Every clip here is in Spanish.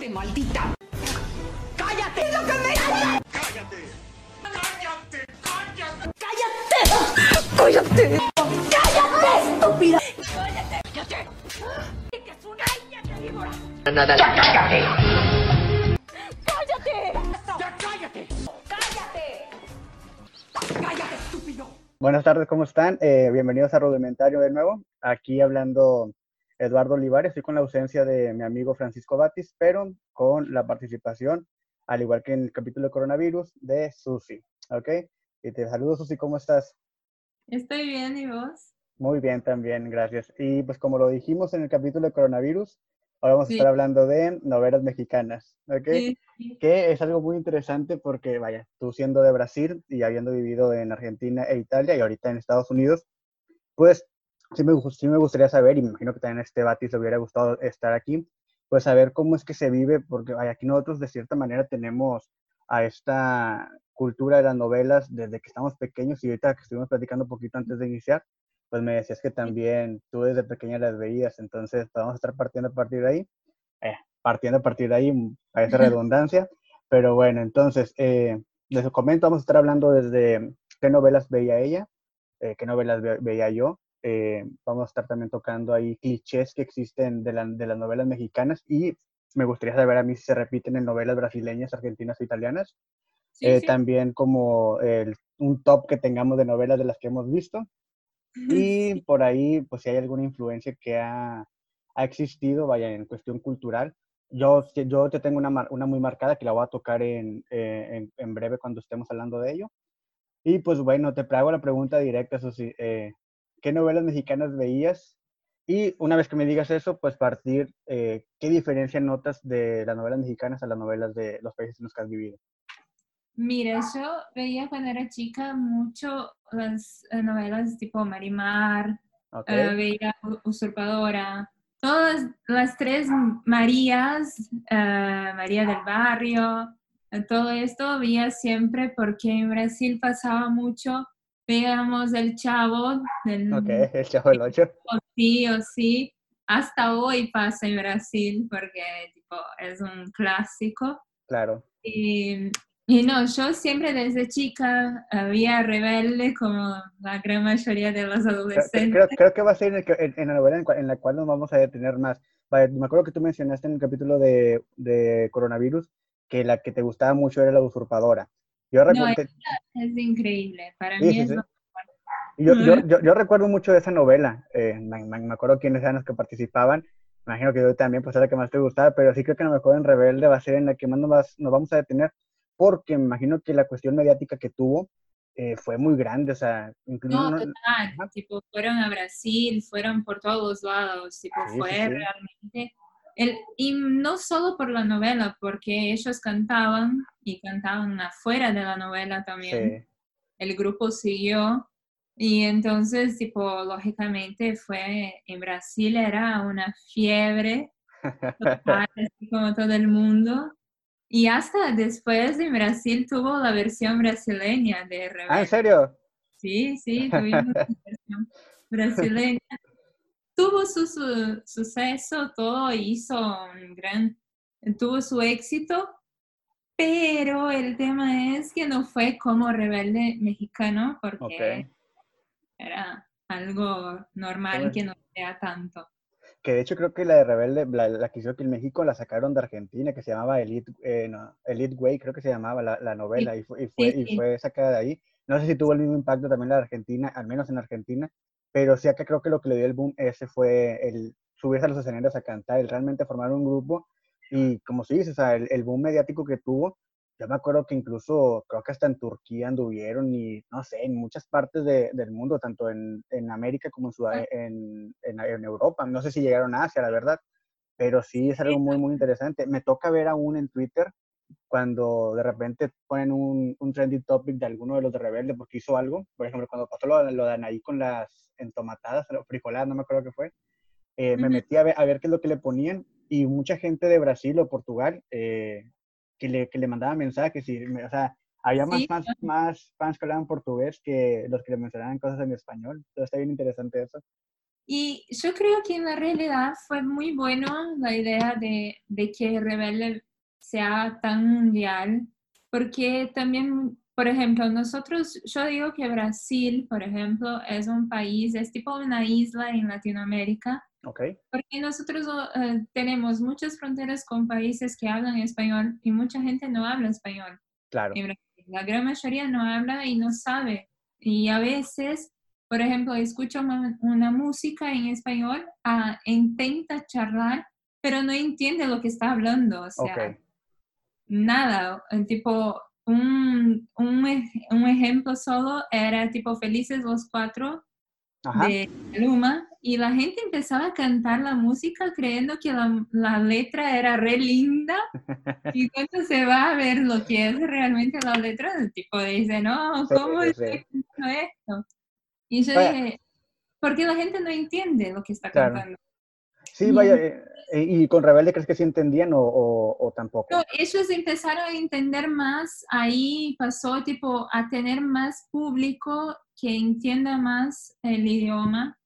cállate, maldita. ¡Cállate! ¡Lo que me ¡Cállate! ¡Cállate! ¡Cállate! ¡Cállate! ¡Cállate, estúpida! ¡Cállate! ¡Cállate! ¡Que es una niña que víbora! Nada. ¡Ya cállate! ¡Cállate! ¡Ya cállate! ¡Cállate! ¡Cállate, estúpido! Buenas tardes, ¿cómo están? Eh, bienvenidos a Rudimentario de nuevo. Aquí hablando Eduardo Olivares, estoy con la ausencia de mi amigo Francisco Batis, pero con la participación, al igual que en el capítulo de coronavirus, de Susi. ¿Ok? Y te saludo, Susi, ¿cómo estás? Estoy bien, ¿y vos? Muy bien también, gracias. Y pues como lo dijimos en el capítulo de coronavirus, ahora vamos Sí. a estar hablando de novelas mexicanas, ¿ok? Sí, sí. Que es algo muy interesante porque, vaya, tú siendo de Brasil y habiendo vivido en Argentina e Italia y ahorita en Estados Unidos, pues sí me, sí me gustaría saber, y me imagino que también a este Batis le hubiera gustado estar aquí, pues saber cómo es que se vive, porque aquí nosotros de cierta manera tenemos a esta cultura de las novelas desde que estamos pequeños y ahorita que estuvimos platicando un poquito antes de iniciar, pues me decías que también tú desde pequeña las veías, entonces pues, vamos a estar partiendo a partir de ahí, eh, partiendo a partir de ahí, mm, parece redundancia, pero bueno, entonces, eh, les comento, vamos a estar hablando desde qué novelas veía ella, eh, qué novelas ve- veía yo, eh, vamos a estar también tocando ahí clichés que existen de, la- de las novelas mexicanas y me gustaría saber a mí si se repiten en novelas brasileñas, argentinas o italianas. Sí, Eh, sí. También como el- un top que tengamos de novelas de las que hemos visto. Y por ahí, pues si hay alguna influencia que ha, ha existido, vaya, en cuestión cultural. Yo, sí- yo te tengo una, una muy marcada que la voy a tocar en, eh, en, en breve cuando estemos hablando de ello. Y pues bueno, te hago la pregunta directa, Susi. eh, ¿Qué novelas mexicanas veías? Y una vez que me digas eso, pues partir, eh, ¿qué diferencia notas de las novelas mexicanas a las novelas de los países en los que has vivido? Mira, yo veía cuando era chica mucho las eh, novelas tipo Marimar, eh, veía U- Usurpadora, todas las tres Marías, eh, María del Barrio, todo esto veía siempre porque en Brasil pasaba mucho, veíamos El Chavo, del el Chavo del Ocho. o sí o sí, hasta hoy pasa en Brasil porque tipo, es un clásico. Claro. Y, y no, yo siempre desde chica había rebelde como la gran mayoría de los adolescentes. creo- creo que va a ser en, el la novela en, la cual nos vamos a detener más. Me acuerdo que tú mencionaste en el capítulo de, de coronavirus que la que te gustaba mucho era la usurpadora. Yo No, recuerdo, es increíble, para Sí, mí sí, es sí. lo- yo, yo, yo, yo recuerdo mucho de esa novela. eh, me, me- acuerdo quiénes eran los que participaban. Me imagino que yo también, pues era la que más te gustaba, pero sí creo que a lo mejor en Rebelde va a ser en la que más nos, vas- nos vamos a detener, porque me imagino que la cuestión mediática que tuvo eh, fue muy grande. O sea, incluso. No, no- total, Ajá. tipo, fueron a Brasil, fueron por todos lados, tipo, fue realmente... El, y no solo por la novela, porque ellos cantaban y cantaban afuera de la novela también. sí. el grupo siguió y entonces, tipo, lógicamente fue, en Brasil era una fiebre, total, como todo el mundo. Y hasta después en Brasil tuvo la versión brasileña de Ah, ¿en Rebelde. serio? Sí, sí, tuvimos la versión brasileña. Tuvo su, su- suceso, todo hizo un gran, tuvo su éxito, pero el tema es que no fue como rebelde mexicano porque era algo normal que no sea tanto. Que de hecho creo que la de Rebelde, la, la que hizo aquí en México, la sacaron de Argentina, que se llamaba Elite, eh, no, Elite Way, creo que se llamaba la, la novela, y, fue, y, fue, Sí, y fue sacada de ahí. No sé si tuvo el mismo impacto también la de Argentina, al menos en Argentina, pero sí acá creo que lo que le dio el boom ese fue el subirse a los escenarios a cantar, el realmente formar un grupo, y como se dice, o sea, el, el boom mediático que tuvo, yo me acuerdo que incluso, creo que hasta en Turquía anduvieron y, no sé, en muchas partes de- del mundo, tanto en, en América como en, Sud- en, en, en Europa. No sé si llegaron a Asia, la verdad, pero sí es algo muy, muy interesante. Me toca ver aún en Twitter cuando de repente ponen un, un trending topic de alguno de los de Rebelde porque hizo algo. Por ejemplo, cuando pasó lo, lo de Anaí con las entomatadas, frijoladas, no me acuerdo qué fue. eh, me metí a ver, a ver qué es lo que le ponían y mucha gente de Brasil o Portugal eh, que, le, que le mandaba mensajes y, me- o sea, había más, Sí, más, más fans que hablaban portugués que los que le mencionaban cosas en español. Entonces está bien interesante eso. Y yo creo que en la realidad fue muy bueno la idea de, de que Rebelde sea tan mundial, porque también, por ejemplo, nosotros, yo digo que Brasil, por ejemplo, es un país, es tipo una isla en Latinoamérica, Ok, porque nosotros eh, tenemos muchas fronteras con países que hablan español y mucha gente no habla español. claro. en Brasil. La gran mayoría no habla y no sabe. Y a veces, por ejemplo, escucha una, música en español, ah, intenta charlar, pero no entiende lo que está hablando. O sea, nada. eh, Tipo, un, un, ej- un ejemplo solo era tipo Felices los Cuatro ajá. de Luma y la gente empezaba a cantar la música creyendo que la, la letra era re linda y cuando se va a ver lo que es realmente la letra, el tipo dice, no, ¿cómo sí, estoy sí. cantando esto? Y yo dije, porque la gente no entiende lo que está Claro. cantando. Sí, vaya, eh, eh, ¿y con Rebelde crees que sí entendían o, o- o tampoco? No, ellos empezaron a entender más, ahí pasó tipo a tener más público que entienda más el idioma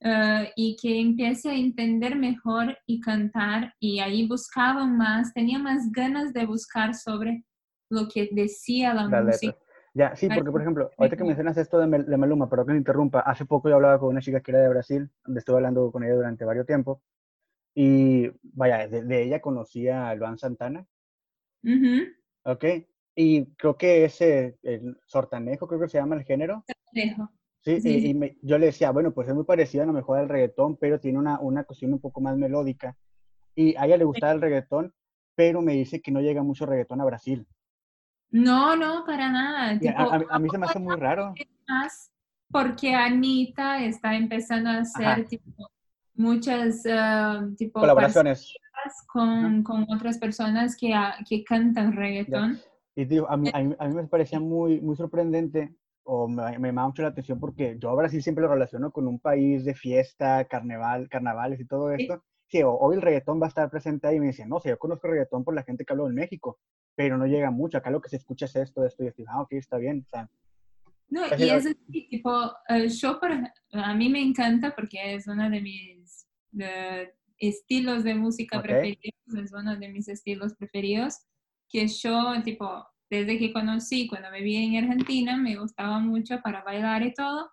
eh, y que empiece a entender mejor y cantar y ahí buscaban más, tenía más ganas de buscar sobre lo que decía la Las música. Ya, sí, porque por ejemplo, ahorita que mencionas esto de, Mel- de Maluma, perdón que me interrumpa, hace poco yo hablaba con una chica que era de Brasil, donde estuve hablando con ella durante varios tiempos, y vaya, de, de ella conocía a Luan Santana, Ujú, ¿ok? Y creo que ese, el sortanejo, creo que se llama el género, dejo. Sí, Sí, y, sí. y me- yo le decía, bueno, pues es muy parecido a lo mejor al reggaetón, pero tiene una, una cuestión un poco más melódica. Y a ella le gustaba el reggaetón, pero me dice que no llega mucho reggaetón a Brasil. No, no, para nada. A, tipo, a- a mí se me hace muy raro. más porque Anita está empezando a hacer tipo, muchas eh, tipo Colaboraciones. con, con otras personas que, ah, que cantan reggaetón. Y digo, a mí, a mí, a mí me parecía muy, muy sorprendente o me, me llamaba mucho la atención porque yo a Brasil siempre lo relaciono con un país de fiesta, carnaval, carnavales y todo esto. Sí, hoy el reggaetón va a estar presente ahí y me dicen, no, sé, yo conozco reggaetón por la gente que hablo en México, pero no llega mucho. Acá lo que se escucha es esto, esto y esto. Ah, ok, está bien. O sea, No, Así y es así, tipo, eh, yo por a mí me encanta porque es uno de mis de estilos de música Ok. preferidos, es uno de mis estilos preferidos, que yo, tipo, desde que conocí, cuando viví en Argentina, me gustaba mucho para bailar y todo,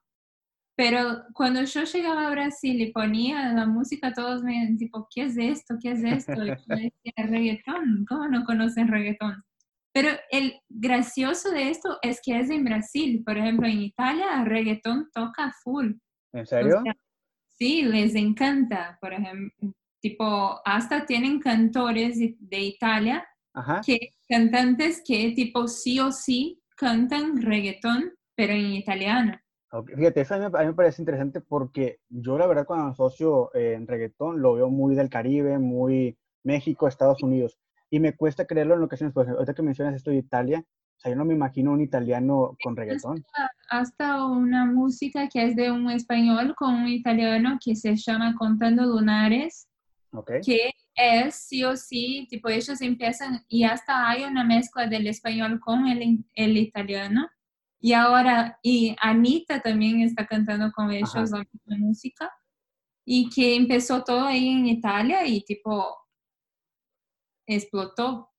pero cuando yo llegaba a Brasil y ponía la música, todos me decían, tipo, ¿qué es esto? ¿Qué es esto? Y yo decía, reggaetón, ¿cómo no conocen reggaetón? Pero el gracioso de esto es que es en Brasil. Por ejemplo, en Italia, reggaetón toca full. ¿en O serio? sea, sí, les encanta. Por ejemplo, tipo, hasta tienen cantores de, de Italia, Ajá. que cantantes que tipo sí o sí cantan reggaetón, pero en italiano. Ok, Fíjate, eso a mí, me- a mí me parece interesante porque yo la verdad cuando asocio eh, en reggaetón lo veo muy del Caribe, muy México, Estados Unidos. Y me cuesta creerlo en ocasiones, pues ahorita que mencionas esto de Italia, o sea, yo no me imagino un italiano con reggaetón. Hasta una música que es de un español con un italiano que se llama Contando Lunares. ¿Ok? que es sí o sí, tipo ellos empiezan y hasta hay una mezcla del español con el, el italiano. Y ahora, y Anita también está cantando con ellos Ajá. la misma música. Y que empezó todo ahí en Italia y tipo explotó.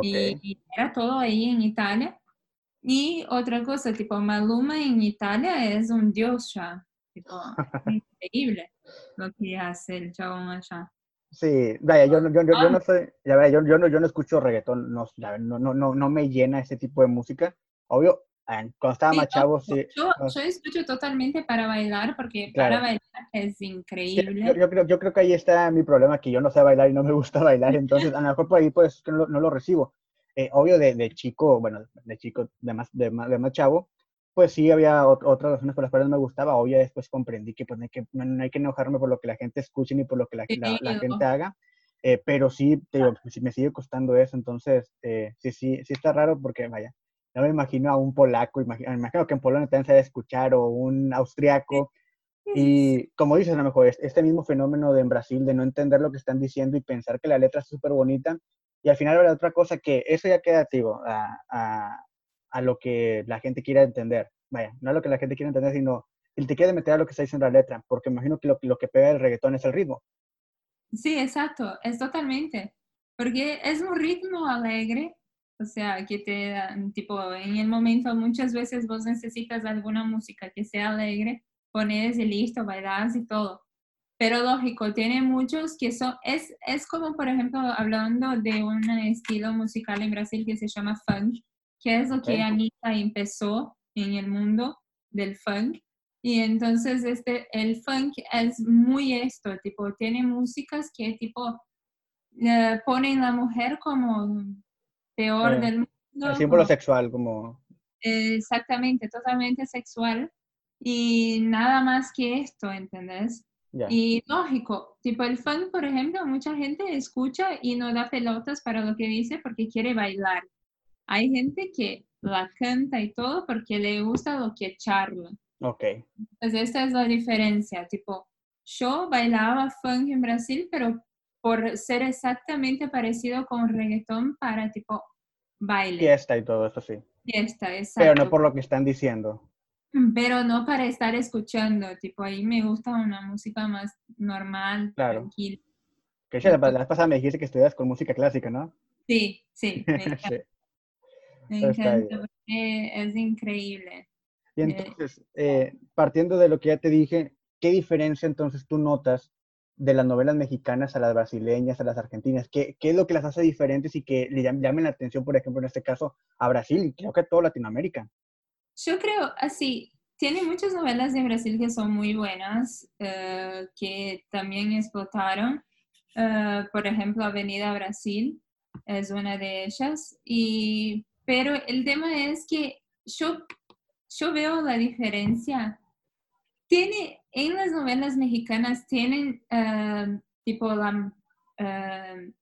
Y, y era todo ahí en Italia. Y otra cosa, tipo Maluma en Italia es un dios ya. Tipo, increíble lo que hace el chabón allá. Sí, vaya, yo, no- yo, yo, yo Ah. no soy, ya vaya, yo, no, yo no escucho reggaetón, no, no, no, no, no me llena ese tipo de música. Obvio, cuando estaba Sí, más chavo, sí. Yo, no, yo escucho totalmente para bailar porque Claro. para bailar es Sí, increíble. Yo, yo creo, yo creo que ahí está mi problema, que yo no sé bailar y no me gusta bailar, entonces a lo mejor por ahí pues no, lo- no lo recibo. Eh, obvio, de, de chico, bueno, de chico, de más, de más, de más chavo, pues sí había ot- otras razones por las cuales no me gustaba. Obvio, después comprendí que pues no hay que, no, no hay que enojarme por lo que la gente escuche ni por lo que la, la- la Sí, gente haga, eh, pero sí, te digo, sí me sigue costando eso, entonces eh, sí, sí, sí está raro porque, vaya, no me imagino a un polaco, imagi- me imagino que en Polonia también se debe escuchar, o un austriaco, y como dices, a lo mejor es- este mismo fenómeno de en Brasil de no entender lo que están diciendo y pensar que la letra es súper bonita. Y al final habrá otra cosa que eso ya queda, digo, a, a, a lo que la gente quiera entender. Vaya, no a lo que la gente quiere entender, sino y te quiere meter a lo que está diciendo la letra, porque imagino que lo, lo que pega el reggaetón es el ritmo. Sí, exacto, es totalmente. Porque es un ritmo alegre, o sea, que te da, tipo, en el momento muchas veces vos necesitas alguna música que sea alegre, pones y listo, bailas y todo. Pero lógico, tiene muchos que son, es, es como por ejemplo hablando de un estilo musical en Brasil que se llama funk, que es lo que. Anita empezó en el mundo del funk. Y entonces este, el funk es muy esto, tipo, tiene músicas que tipo eh, ponen la mujer como peor Eh, del mundo. El símbolo como- sexual, como, Exactamente, totalmente sexual y nada más que esto, ¿entendés? ya. Y lógico, tipo el funk, por ejemplo, mucha gente escucha y no da pelotas para lo que dice porque quiere bailar. Hay gente que la canta y todo porque le gusta lo que charla. Ok, Entonces, esta es la diferencia. Tipo, yo bailaba funk en Brasil, pero por ser exactamente parecido con reggaetón para tipo baile. fiesta y todo eso, sí. Fiesta, exacto. Pero no por lo que están diciendo. Pero no para estar escuchando, tipo ahí me gusta una música más normal, Claro. tranquila. Que ya, la, la pasada me dijiste que estudias con música clásica, ¿no? Sí, sí, me encanta, Sí. me encanta es increíble. Y entonces, eh, partiendo de lo que ya te dije, ¿qué diferencia entonces tú notas de las novelas mexicanas a las brasileñas, a las argentinas? ¿Qué, qué es lo que las hace diferentes y que le llam- llamen la atención, por ejemplo, en este caso, a Brasil y creo que a toda Latinoamérica? Yo creo así, tiene muchas novelas de Brasil que son muy buenas, eh, que también explotaron. Eh, por ejemplo, Avenida Brasil es una de ellas. Y, pero el tema es que yo, yo veo la diferencia. Tiene, en las novelas mexicanas tienen eh, tipo la, eh,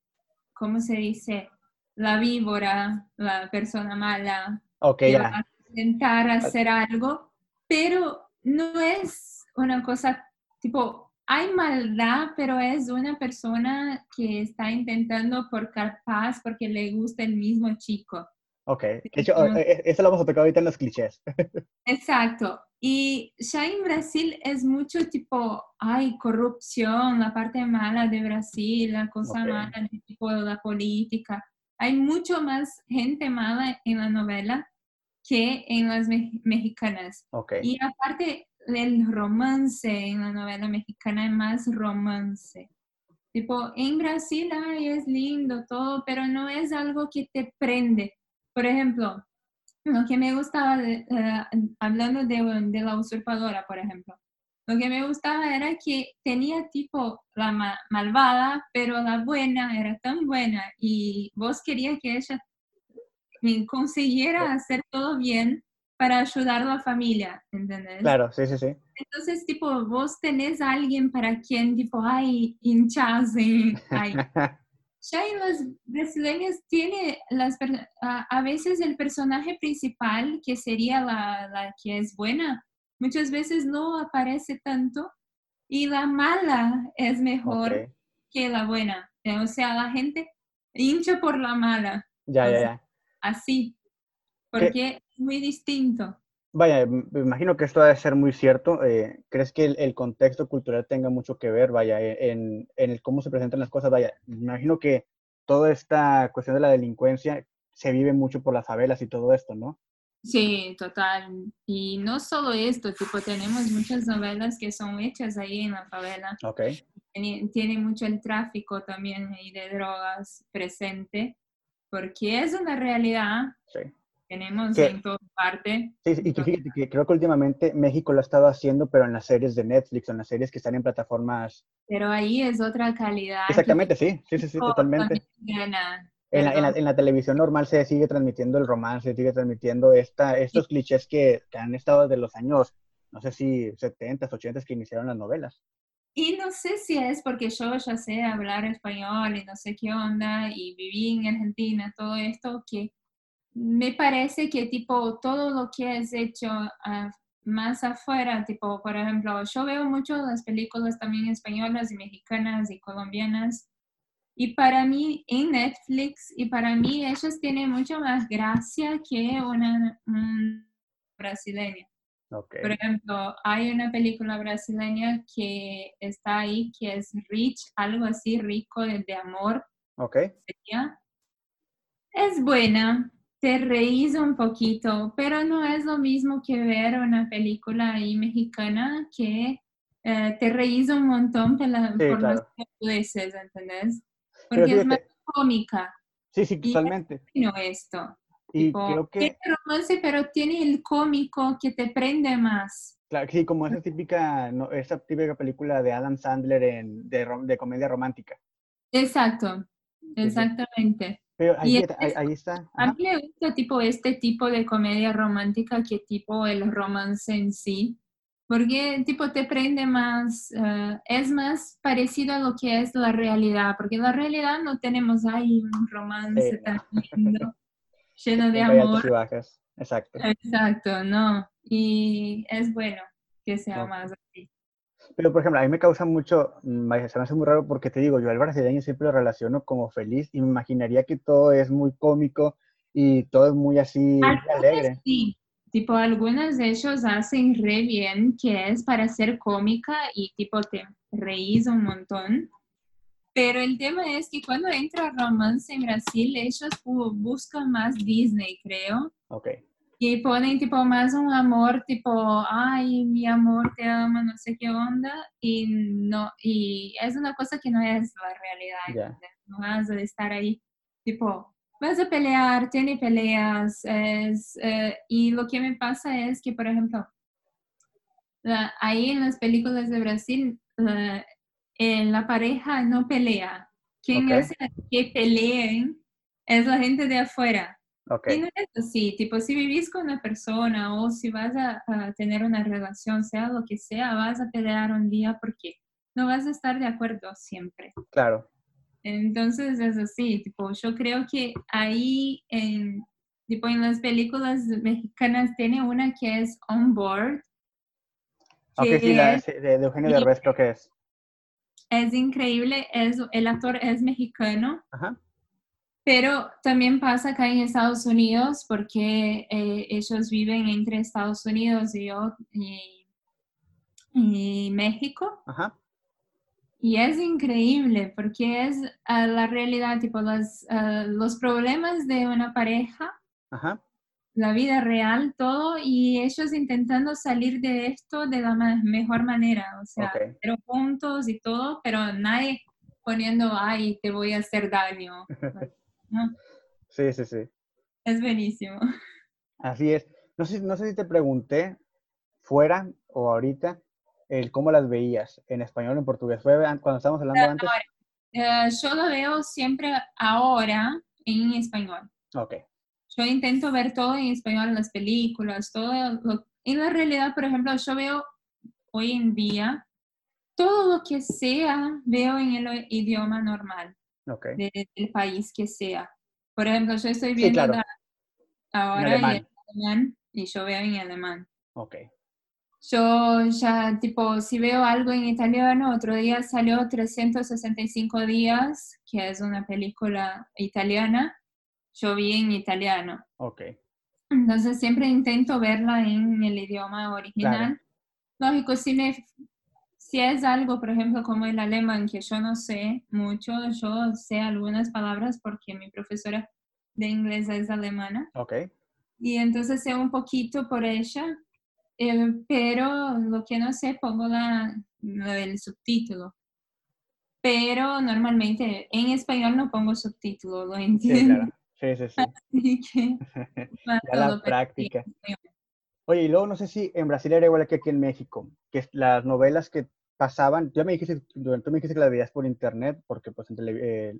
¿cómo se dice? La víbora, la persona mala, Ok, que va a intentar hacer algo, pero no es una cosa tipo, hay maldad, pero es una persona que está intentando por capaz porque le gusta el mismo chico. Ok. Eh, eh, eso lo vamos a tocar ahorita en los clichés. Exacto. Y ya en Brasil es mucho tipo, hay corrupción, la parte mala de Brasil, la cosa mala de tipo la política. Hay mucho más gente mala en la novela que en las me- mexicanas. Ok. Y aparte, el romance en la novela mexicana es más romance. Tipo, en Brasil, ay, es lindo todo, pero no es algo que te prende. Por ejemplo, lo que me gustaba, de- eh, hablando de, de la usurpadora, por ejemplo, lo que me gustaba era que tenía tipo la ma- malvada, pero la buena era tan buena y vos querías que ella consiguiera hacer todo bien para ayudar a la familia, ¿entendés? Claro, sí, sí, sí. Entonces, tipo, vos tenés a alguien para quien, tipo, ay, hinchas, y- ay. Ya en las brasileñas tiene las, a, veces el personaje principal, que sería la, la que es buena, muchas veces no aparece tanto y la mala es mejor que la buena. O sea, la gente hincha por la mala, Ya, ya, ya. así, porque es muy distinto. Vaya, me imagino que esto debe ser muy cierto. eh, ¿crees que el, el contexto cultural tenga mucho que ver, vaya, e- en, en el cómo se presentan las cosas? Vaya, me imagino que toda esta cuestión de la delincuencia se vive mucho por las favelas y todo esto, ¿no? Sí, total. Y no solo esto, tipo, tenemos muchas novelas que son hechas ahí en la favela. Ok. Tiene, tiene mucho el tráfico también ahí de drogas presente, porque es una realidad, Sí. Tenemos en toda parte. Sí, sí, y que fíjate que creo que últimamente México lo ha estado haciendo, pero en las series de Netflix, en las series que están en plataformas. Pero ahí es otra calidad. Exactamente, sí, sí, sí, sí, totalmente. En la, en, la, en la televisión normal se sigue transmitiendo el romance, se sigue transmitiendo esta, estos clichés que, que han estado desde los años, no sé si 70s, 80s que iniciaron las novelas. Y no sé si es porque yo ya sé hablar español y no sé qué onda y viví en Argentina, todo esto, que me parece que tipo todo lo que es hecho ah, más afuera, tipo, por ejemplo, yo veo mucho las películas también españolas y mexicanas y colombianas. Y para mí en Netflix, y para mí ellas tienen mucho más gracia que una, un brasileña. Por ejemplo, hay una película brasileña que está ahí, que es Rich, algo así, rico de, de amor, Ok. sería. Es buena, te reís un poquito, pero no es lo mismo que ver una película ahí mexicana que eh, te reís un montón por, la- por claro. los estupideces, ¿entendés? Pero Porque es más cómica, Sí, sí, Y- totalmente. no esto. Y Tipo, creo que, tiene romance, pero tiene el cómico que te prende más. claro, sí, como esa típica, no, esa típica película de Adam Sandler en, de, de comedia romántica. Exacto, exactamente. Pero ahí, Y fíjate, ahí, es- ahí está. A mí me gusta tipo este tipo de comedia romántica que tipo el romance en sí, porque tipo te prende más, eh, es más parecido a lo que es la realidad, porque en la realidad no tenemos ahí un romance Sí, tan lindo, lleno de amor. y bajas. Exacto. Exacto, no, y es bueno que sea más así. Pero, por ejemplo, a mí me causa mucho, mm, se me hace muy raro porque te digo, yo al brasileño siempre lo relaciono como feliz y me imaginaría que todo es muy cómico y todo es muy así, Algunas alegre. sí, tipo algunos de ellos hacen re bien, que es para ser cómica y tipo te reís un montón. Pero el tema es que cuando entra romance en Brasil, ellos bu- buscan más Disney, creo. Ok, Y ponen tipo más un amor, tipo, ay, mi amor, te amo, no sé qué onda. Y no, y es una cosa que no es la realidad. ¿entendés? No vas a estar ahí, tipo, vas a pelear, tiene peleas. Es, eh, y lo que me pasa es que, por ejemplo, la- ahí en las películas de Brasil, la, eh, la pareja no pelea. Quien Ok. hace que peleen es la gente de afuera. Ok, Y no es así, tipo, si vivís con una persona o si vas a, a tener una relación, sea lo que sea, vas a pelear un día porque no vas a estar de acuerdo siempre. claro. Entonces es así, tipo, yo creo que ahí, en, tipo, en las películas mexicanas tiene una que es On Board, Ok, que sí, la es, de, Eugenio. Derbez creo que es. es increíble, es, el actor es mexicano, Ajá, Pero también pasa acá en Estados Unidos porque eh, ellos viven entre Estados Unidos y, yo- y, y México. ajá, Y es increíble porque es ah, la realidad, tipo las, ah, los problemas de una pareja, ajá. la vida real, todo, y ellos intentando salir de esto de la ma- mejor manera. O sea, Ok. pero juntos y todo, pero nadie poniendo, ay, te voy a hacer daño. No, Sí, sí, sí. es buenísimo. Así es. No sé, no sé si te pregunté fuera o ahorita el cómo las veías en español o en portugués. ¿Fue an- cuando estábamos hablando antes? Eh, yo lo veo siempre ahora en español. Ok, Yo intento ver todo en español, las películas, todo. Lo, en la realidad, por ejemplo, yo veo hoy en día todo lo que sea, veo en el idioma normal ok. de- del país que sea. Por ejemplo, yo estoy Sí, viendo claro. ahora alemán. en alemán y yo veo en alemán. Ok, Yo ya, tipo, si veo algo en italiano, otro día salió 365 días, que es una película italiana, yo vi en italiano. ok. Entonces siempre intento verla en el idioma original. Lógico, si, me, si es algo, por ejemplo, como el alemán, que yo no sé mucho, yo sé algunas palabras porque mi profesora de inglés es alemana. Ok, Y entonces sé un poquito por ella, eh, pero lo que no sé pongo la, el subtítulo. Pero normalmente en español no pongo subtítulo, lo sí, entiendo. claro. Sí, sí, sí. Así que más Ya la práctica. Oye, y luego no sé si en Brasil era igual que aquí en México, que las novelas que pasaban, ya me dijiste, tú me dijiste que las veías por internet, porque pues el,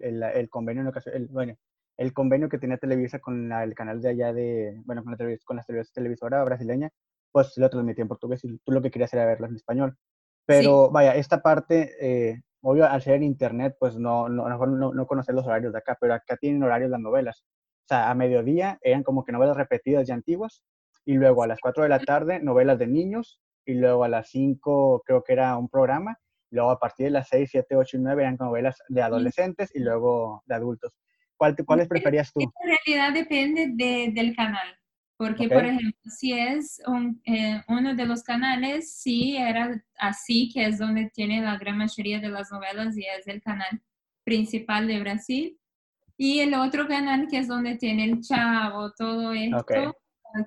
el- el convenio, en ocasión- el, bueno, el convenio que tenía Televisa con la- el canal de allá de, bueno, con la, con la televis- televisora brasileña, pues lo transmitía en portugués y tú lo que querías era verlo en español. Pero vaya, esta parte, eh, obvio, al ser en internet, pues no, no, no, no conocer los horarios de acá, pero acá tienen horarios las novelas. O sea, a mediodía eran como que novelas repetidas y antiguas, y luego a las 4 de la tarde novelas de niños, y luego a las 5 creo que era un programa, luego a partir de las 6, 7, 8 y 9 eran novelas de adolescentes y luego de adultos. ¿Cuál, ¿Cuáles preferías tú? En realidad depende de- del canal, Porque, Ok. por ejemplo, si es un- eh, uno de los canales, sí era así, que es donde tiene la gran mayoría de las novelas y es el canal principal de Brasil. Y el otro canal que es donde tiene el Chavo, todo esto, Ok.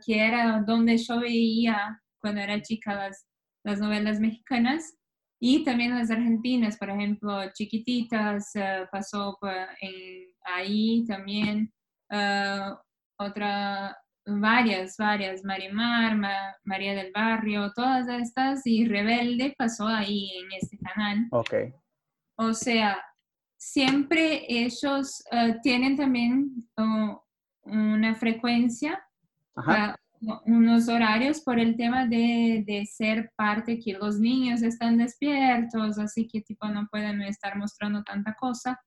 que era donde yo veía cuando era chica las, las novelas mexicanas y también las argentinas, por ejemplo, Chiquititas, eh, pasó por- en- ahí también, eh, otra, varias, varias, Marimar, Ma- María del Barrio, todas estas, y Rebelde pasó ahí en este canal. Ok. O sea, siempre ellos eh, tienen también oh, una frecuencia, Ajá. Unos horarios por el tema de, de ser parte que los niños están despiertos, así que tipo no pueden estar mostrando tanta cosa.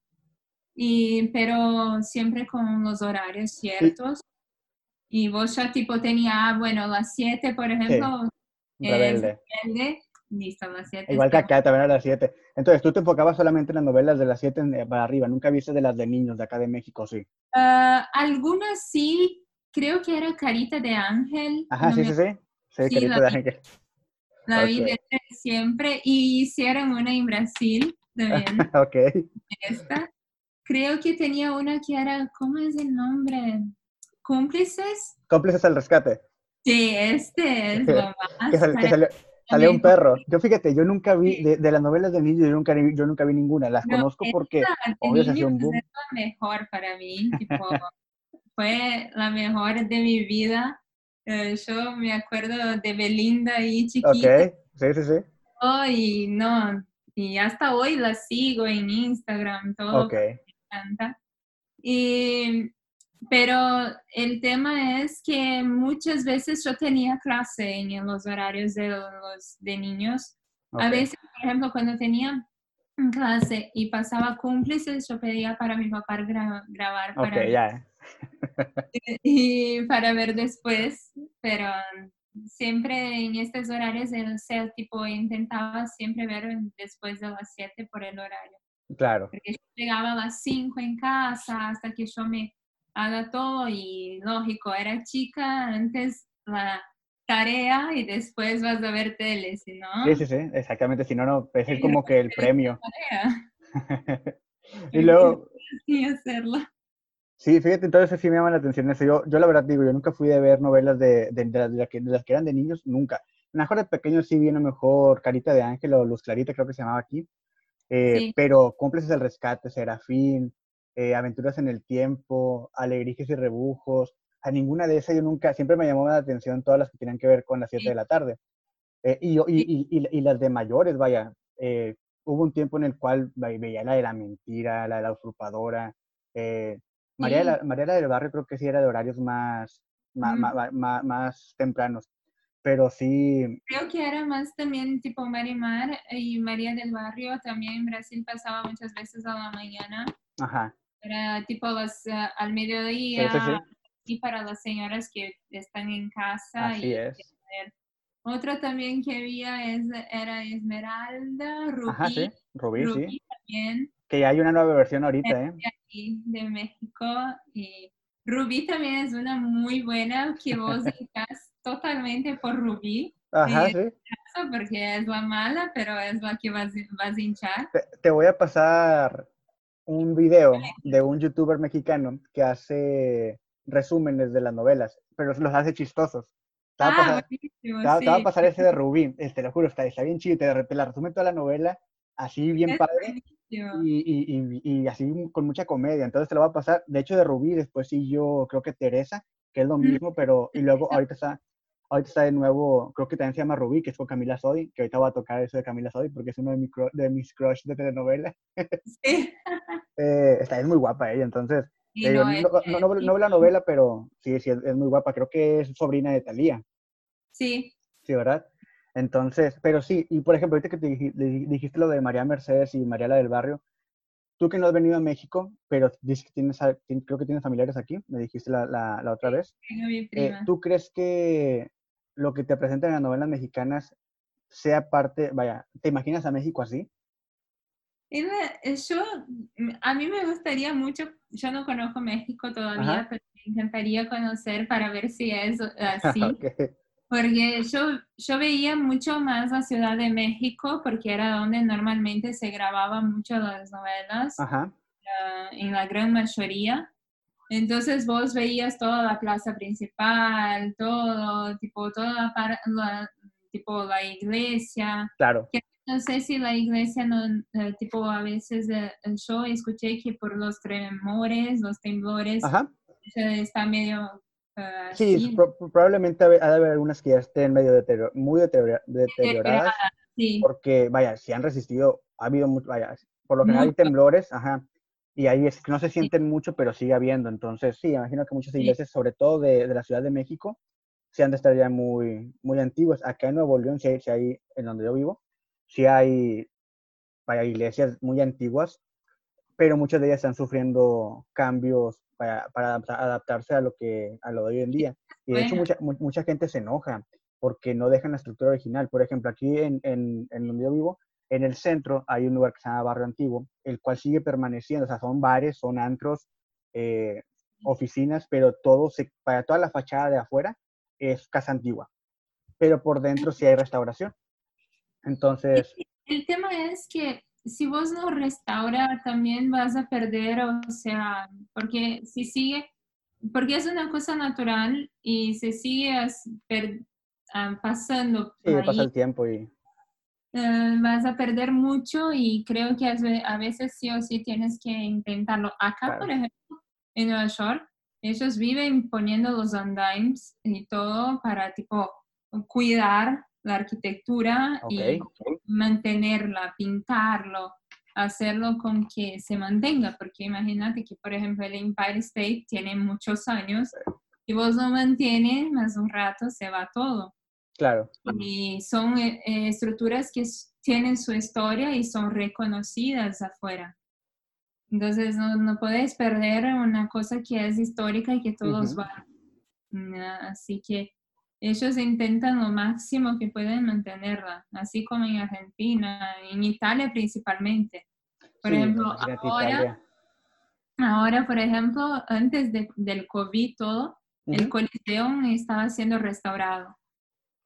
Y, pero siempre con los horarios ciertos. Y vos ya tipo tenía, ah, bueno, las 7, por ejemplo, es Rebelde. rebelde, listo, las 7. Igual que acá, también a las 7. Entonces, tú te enfocabas solamente en las novelas de las 7 para arriba. Nunca viste de las de niños de acá de México, sí. Ah, algunas sí, creo que era Carita de Ángel. Ajá, no sí, me- sí, sí. Sí, la de. Ángel. La vi Ok. desde siempre y hicieron una en Brasil también, ok. esta. Creo que tenía una que era, ¿cómo es el nombre? ¿Cómplices? Cómplices al rescate. Sí, este es lo más. Que, sal- que para- salió, salió un perro. Yo fíjate, yo nunca vi, de, de las novelas de niños, yo nunca, vi- yo nunca vi ninguna. Las No, conozco porque, obvio, se un boom. es la mejor para mí, tipo, fue la mejor de mi vida. Eh, yo me acuerdo de Belinda ahí chiquita Ok, sí, sí, sí. y no, y hasta hoy la sigo en Instagram, todo Ok. me encanta. Y, pero el tema es que muchas veces yo tenía clase en los horarios de los de niños. A veces, por ejemplo, cuando tenía clase y pasaba cómplices, yo pedía para mi papá gra- grabar para ya. y para ver después, pero siempre en estos horarios, o sea, tipo, intentaba siempre ver después de las 7 por el horario, Claro. porque yo llegaba a las 5 en casa hasta que yo me haga todo y lógico, era chica, antes la tarea y después vas a ver tele, si no, Sí, sí, sí, exactamente. Si no, no, es como que el premio. y luego, y hacerlo. Sí, fíjate, entonces sí me llama la atención eso. Yo, yo la verdad digo, yo nunca fui de ver novelas de, de, de las, que, de las que eran de niños, nunca. Mejor de pequeño sí vi a lo mejor Carita de Ángel o Luz Clarita, creo que se llamaba aquí. Eh, Sí. Pero Cómplices del Rescate, Serafín, eh, Aventuras en el Tiempo, Alegrijes y Rebujos, a ninguna de esas yo nunca, siempre me llamó la atención todas las que tenían que ver con las 7 Sí. de la tarde. Eh, y, y, y, y- las de mayores, vaya, eh, hubo un tiempo en el cual ve- veía la de la mentira, la de la usurpadora. eh, María, de la. María del Barrio creo que sí era de horarios más, ma- ma- más tempranos, pero sí, Creo que era más también tipo Marimar y María del Barrio. También en Brasil pasaba muchas veces a la mañana. ajá, Era tipo las, eh, al mediodía sí, sí, y para las señoras que están en casa. así y es. Otra también que había es, era Esmeralda, Rubí, Ajá, sí, Rubí, sí. Rubí también, Que hay una nueva versión ahorita, ¿eh? de aquí, de México. Y Rubí también es una muy buena que vos estás totalmente por Rubí. Ajá, Sí. sí. porque es la mala, pero es la que vas, vas a hinchar. Te, te voy a pasar un video de un youtuber mexicano que hace resúmenes de las novelas, pero los hace chistosos. Te va a Ah, pasar, buenísimo, te va- te va a sí. pasar ese de Rubí, eh, te lo juro, está, está bien chido, te, te la resume toda la novela así bien Es padre buenísimo. Y, y, y, y así con mucha comedia. Entonces te lo va a pasar, de hecho de Rubí, después sí yo creo que Teresa, que es lo Mm. mismo, pero y luego ahorita está, ahorita está de nuevo, creo que también se llama Rubí, que es con Camila Sodi, que ahorita voy a tocar eso de Camila Sodi porque es uno de, mi de mis crush de telenovela. Sí. Eh, está, es muy guapa ella, entonces, digo, es no, no veo la novela, pero sí, sí, es, es muy guapa, creo que es sobrina de Talía, Sí, sí, ¿verdad? Entonces, pero sí, y por ejemplo, ahorita que te dij- di- dijiste lo de María Mercedes y María la del Barrio, tú que no has venido a México, pero dices que tienes, creo que tienes familiares aquí, me dijiste la, la, la otra vez, tengo mi eh, prima. ¿tú crees que lo que te presentan en las novelas mexicanas sea parte, vaya, ¿te imaginas a México así? Eh, yo, a mí me gustaría mucho, yo no conozco México todavía, Ajá. pero me encantaría conocer para ver si es así. Ok. Porque yo, yo veía mucho más la Ciudad de México, porque era donde normalmente se grababan mucho las novelas, Ajá. ah, en la gran mayoría. Entonces vos veías toda la plaza principal, todo, tipo, toda la, la- tipo, la iglesia. Claro. No sé si la iglesia no, eh, tipo, a veces eh, yo escuché que por los tremores, los temblores, Ajá. está medio eh, Sí, pro- probablemente ha de ha de haber algunas que ya estén medio muy deteriora- deterioradas, sí. porque, vaya, si han resistido, ha habido mucho, vaya, por lo general hay temblores, ajá, y ahí es que no se sienten mucho, pero sigue habiendo. Entonces, sí, imagino que muchas iglesias, sobre todo de, de la Ciudad de México, sí han de estar ya muy, muy antiguas. Acá en Nuevo León, sí hay, en donde yo vivo, sí hay, vaya, iglesias muy antiguas, pero muchas de ellas están sufriendo cambios para, para adapta- adaptarse a lo que a lo de hoy en día. Y de hecho mucha, mu- mucha gente se enoja porque no dejan la estructura original. Por ejemplo, aquí en, en, en donde yo vivo, en el centro hay un lugar que se llama Barrio Antiguo, el cual sigue permaneciendo. O sea, son bares, son antros, eh, oficinas, pero todo se, para toda la fachada de afuera es casa antigua. Pero por dentro sí hay restauración. Entonces, El tema es que si vos no restauras, también vas a perder, o sea, porque si sigue, porque es una cosa natural y se sigue as- per- ah, pasando sí, pasa el tiempo y eh, vas a perder mucho y creo que a ve- a veces sí o sí tienes que intentarlo. Acá, Claro. por ejemplo, en Nueva York, ellos viven poniendo los andimes y todo para, tipo, cuidar la arquitectura y Ok. mantenerla, pintarlo, hacerlo con que se mantenga, porque imagínate que, por ejemplo, el Empire State tiene muchos años y vos lo mantienes, más un rato se va todo. claro. Y son eh, eh, estructuras que tienen su historia y son reconocidas afuera. Entonces no, no puedes perder una cosa que es histórica y que todos Ujú. van. Mm, Así que ellos intentan lo máximo que pueden mantenerla, así como en Argentina, en Italia principalmente. Por Sí, ejemplo, ahora, Italia. ahora, por ejemplo, antes de- del COVID todo, el Ujú. Coliseo estaba siendo restaurado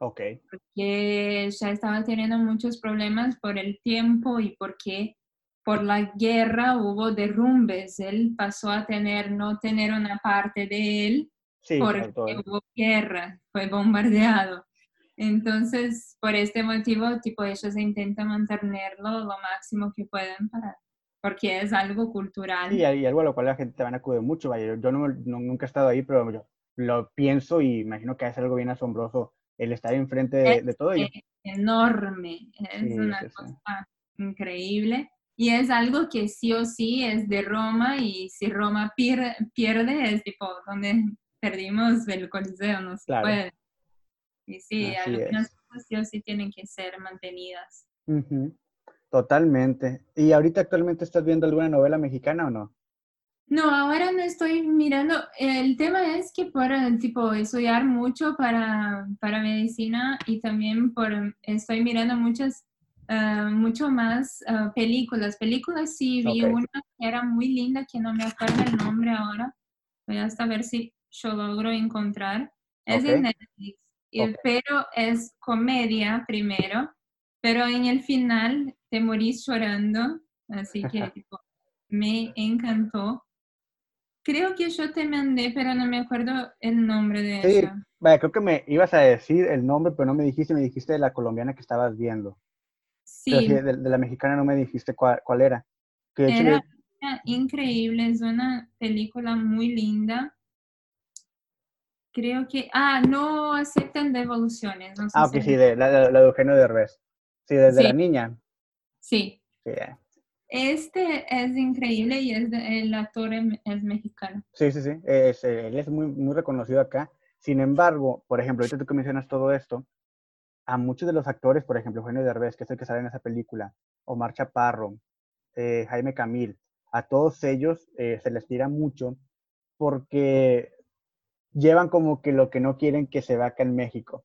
Ok, porque ya estaba teniendo muchos problemas por el tiempo y porque por la guerra hubo derrumbes. Él pasó a tener, no tener una parte de él sí, porque hubo guerra, fue bombardeado. Entonces, por este motivo, tipo, ellos intentan mantenerlo lo máximo que pueden para, porque es algo cultural. Sí, y algo a lo cual la gente van a acudir mucho. Vaya, yo, no, no- nunca he estado ahí, pero yo lo pienso y imagino que es algo bien asombroso el estar enfrente de, de todo ello. enorme, es Sí, una sí, sí. cosa increíble. Y es algo que sí o sí es de Roma y si Roma pier- pierde es tipo donde perdimos el Coliseo, no se Claro. puede. Y sí, Así algunas es. cosas sí o sí tienen que ser mantenidas. Ujú, Totalmente. ¿Y ahorita actualmente estás viendo alguna novela mexicana o no? No, ahora no estoy mirando. El tema es que por tipo estudiar mucho para, para medicina y también por estoy mirando muchas ah, mucho más ah, películas. Películas sí vi Ok. una que era muy linda que no me acuerdo el nombre ahora. Voy hasta ver si yo logro encontrar. Es de Ok. Netflix, y- Ok. pero es comedia primero, pero en el final te morís llorando, así que tipo, me encantó. Creo que yo te mandé, pero no me acuerdo el nombre de Sí, ella. vaya, creo que me ibas a decir el nombre, pero no me dijiste, me dijiste de la colombiana que estabas viendo. Sí, sí, de, de la mexicana no me dijiste cuál, cuál era. Que hecho era increíble, es una película muy linda. Creo que, ah, no aceptan devoluciones. No sé Ah, si ok, sí, de, la, la- la de Eugenio Derbez. Sí, desde Sí. la niña. Sí, este es increíble y es de- el actor em- es mexicano. sí, sí. sí, es, él es muy, muy reconocido acá. Sin embargo, por ejemplo, ahorita tú que mencionas todo esto, a muchos de los actores, por ejemplo, Eugenio Derbez, que es el que sale en esa película, Omar Chaparro, eh, Jaime Camil, a todos ellos eh, se les tira mucho porque llevan como que lo que no quieren que se vea acá en México.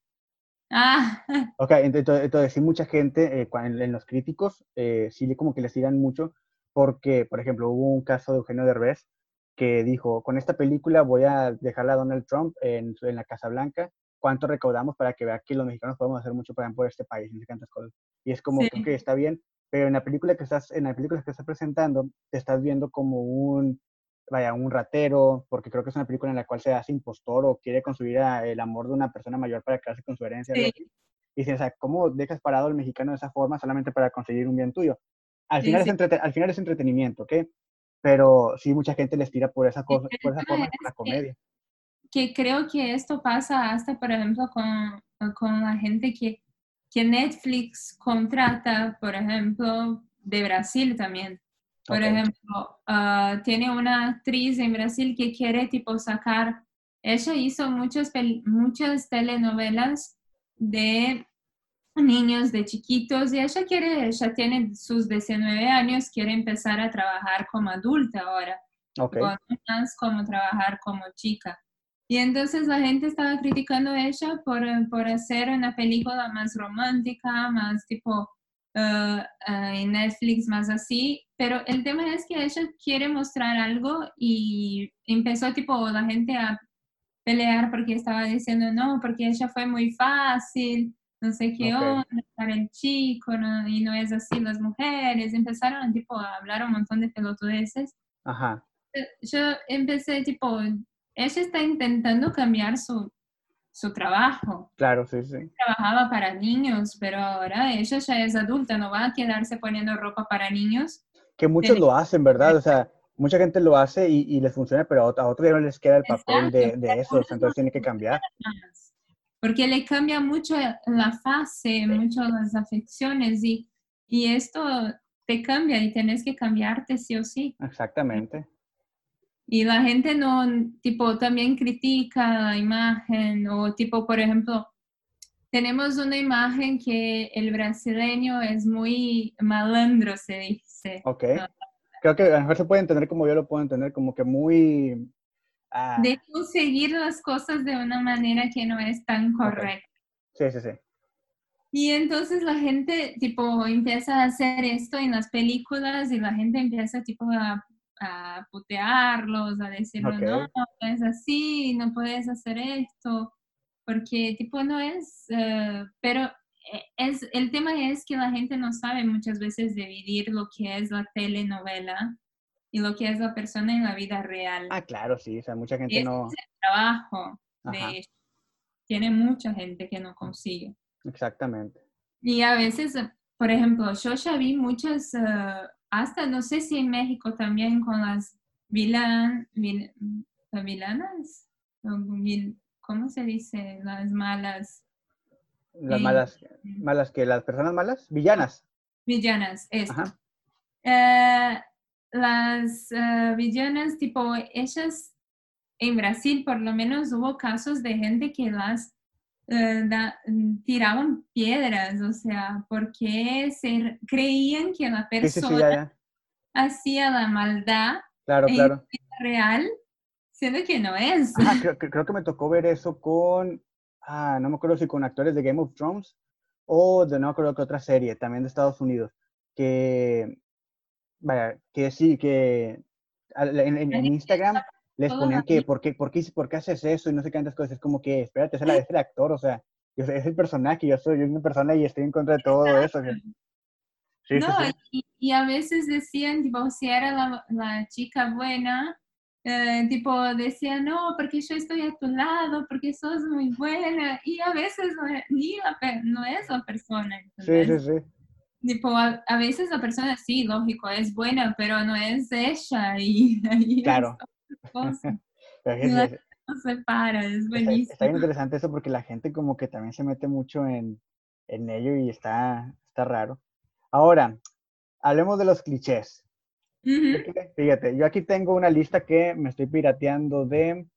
Ah, Ok, ent- entonces, entonces sí, mucha gente eh, en, los críticos eh, sí como que les tiran mucho porque, por ejemplo, hubo un caso de Eugenio Derbez que dijo, con esta película voy a dejarla a Donald Trump en, en la Casa Blanca, cuánto recaudamos para que vea que los mexicanos podemos hacer mucho para por este país, y tantas cosas. Y es como, Sí. que está bien, pero en la película que estás, en la película que estás presentando, te estás viendo como un, vaya, un ratero, porque creo que es una película en la cual se hace impostor o quiere construir a- el amor de una persona mayor para quedarse con su herencia. Sí. Y dices, o sea, ¿cómo dejas parado al mexicano de esa forma solamente para conseguir un bien tuyo? Al Sí, final, sí. Es al final es entretenimiento, ¿ok? Pero sí, mucha gente les tira por esa, cosa, por esa forma con la que- comedia. que creo que esto pasa hasta, por ejemplo, con, con la gente que, que Netflix contrata, por ejemplo, de Brasil también. Por ejemplo, ah, tiene una actriz en Brasil que quiere tipo sacar, ella hizo muchas, muchas telenovelas de niños de chiquitos y ella quiere, ella tiene sus 19 años, quiere empezar a trabajar como adulta ahora Ok. con más como trabajar como chica. Y entonces la gente estaba criticando a ella por, por hacer una película más romántica, más tipo eh, eh, en Netflix, más así. Pero el tema es que ella quiere mostrar algo y empezó tipo la gente a pelear porque estaba diciendo no, porque ella fue muy fácil, no sé qué onda para el chico, no- y no es así las mujeres. Empezaron tipo a hablar un montón de pelotudeces Ajá. yo empecé tipo, ella está intentando cambiar su, su trabajo. Claro, sí, sí. Trabajaba para niños, pero ahora ella ya es adulta, no va a quedarse poniendo ropa para niños. Que muchos Tiene- lo hacen, ¿verdad? O sea, mucha gente lo hace y, y les funciona, pero a ot- a otros ya no les queda el papel de, Exacto, de esos, algunos entonces tiene que cambiar. Porque le cambia mucho la fase, mucho las afecciones y, y esto te cambia y tienes que cambiarte sí o sí. Exactamente. Y la gente no, tipo, también critica la imagen o tipo, por ejemplo, tenemos una imagen que el brasileño es muy malandro, se dice. Ok. Ah. Creo que a lo mejor se puede entender como yo lo puedo entender, como que muy... ah, De conseguir las cosas de una manera que no es tan correcta. sí, sí, sí. Y entonces la gente, tipo, empieza a hacer esto en las películas y la gente empieza, tipo, a, a putearlos, a decirle, Ok. no, no es así, no puedes hacer esto, porque, tipo, no es, eh, pero eh, es, el tema es que la gente no sabe muchas veces dividir lo que es la telenovela y lo que es la persona en la vida real. Ah, claro, sí. O sea, mucha gente ese no... es el trabajo de. Tiene mucha gente que no consigue. Exactamente. Y a veces, eh, por ejemplo, yo ya vi muchas, eh, hasta no sé si en México también con las vil- ¿las vilanas, vil- ¿cómo se dice? Las malas Las Sí. malas, malas que las personas malas, villanas. villanas. Ajá. Eh, las eh, villanas, tipo, ellas en Brasil por lo menos hubo casos de gente que las eh, da- tiraban piedras, o sea, porque se creían que la Sí, sí, sí, persona ya, ya. hacía la maldad Claro, en claro. real, siendo que no es. Ajá, creo, que- creo que me tocó ver eso con, ah, no me acuerdo si con actores de Game of Thrones o de no me acuerdo qué otra serie, también de Estados Unidos, que, vaya, que sí, que en, en- en Instagram les ponían que. ¿por qué, por, qué, ¿por qué haces eso? Y no sé qué tantas cosas, es como que, espérate, es el, es el actor, o sea, es el personaje, yo soy una persona y estoy en contra de todo eso. que- Sí, sí, No, sí. y, y a veces decían, tipo, si era la, la chica buena, eh, tipo, decían, no, porque yo estoy a tu lado, porque sos muy buena, y a veces no, es- ni la, no es la persona. Sí, ¿entendés? sí, sí. Tipo, a, a veces la persona, sí, lógico, es buena, pero no es ella, y Claro. es Y es- no se para, es Está, buenísimo. está bien interesante eso porque la gente como que también se mete mucho en, en ello y está, está raro. Ahora, hablemos de los clichés. Fíjate, Fíjate, yo aquí tengo una lista que me estoy pirateando de,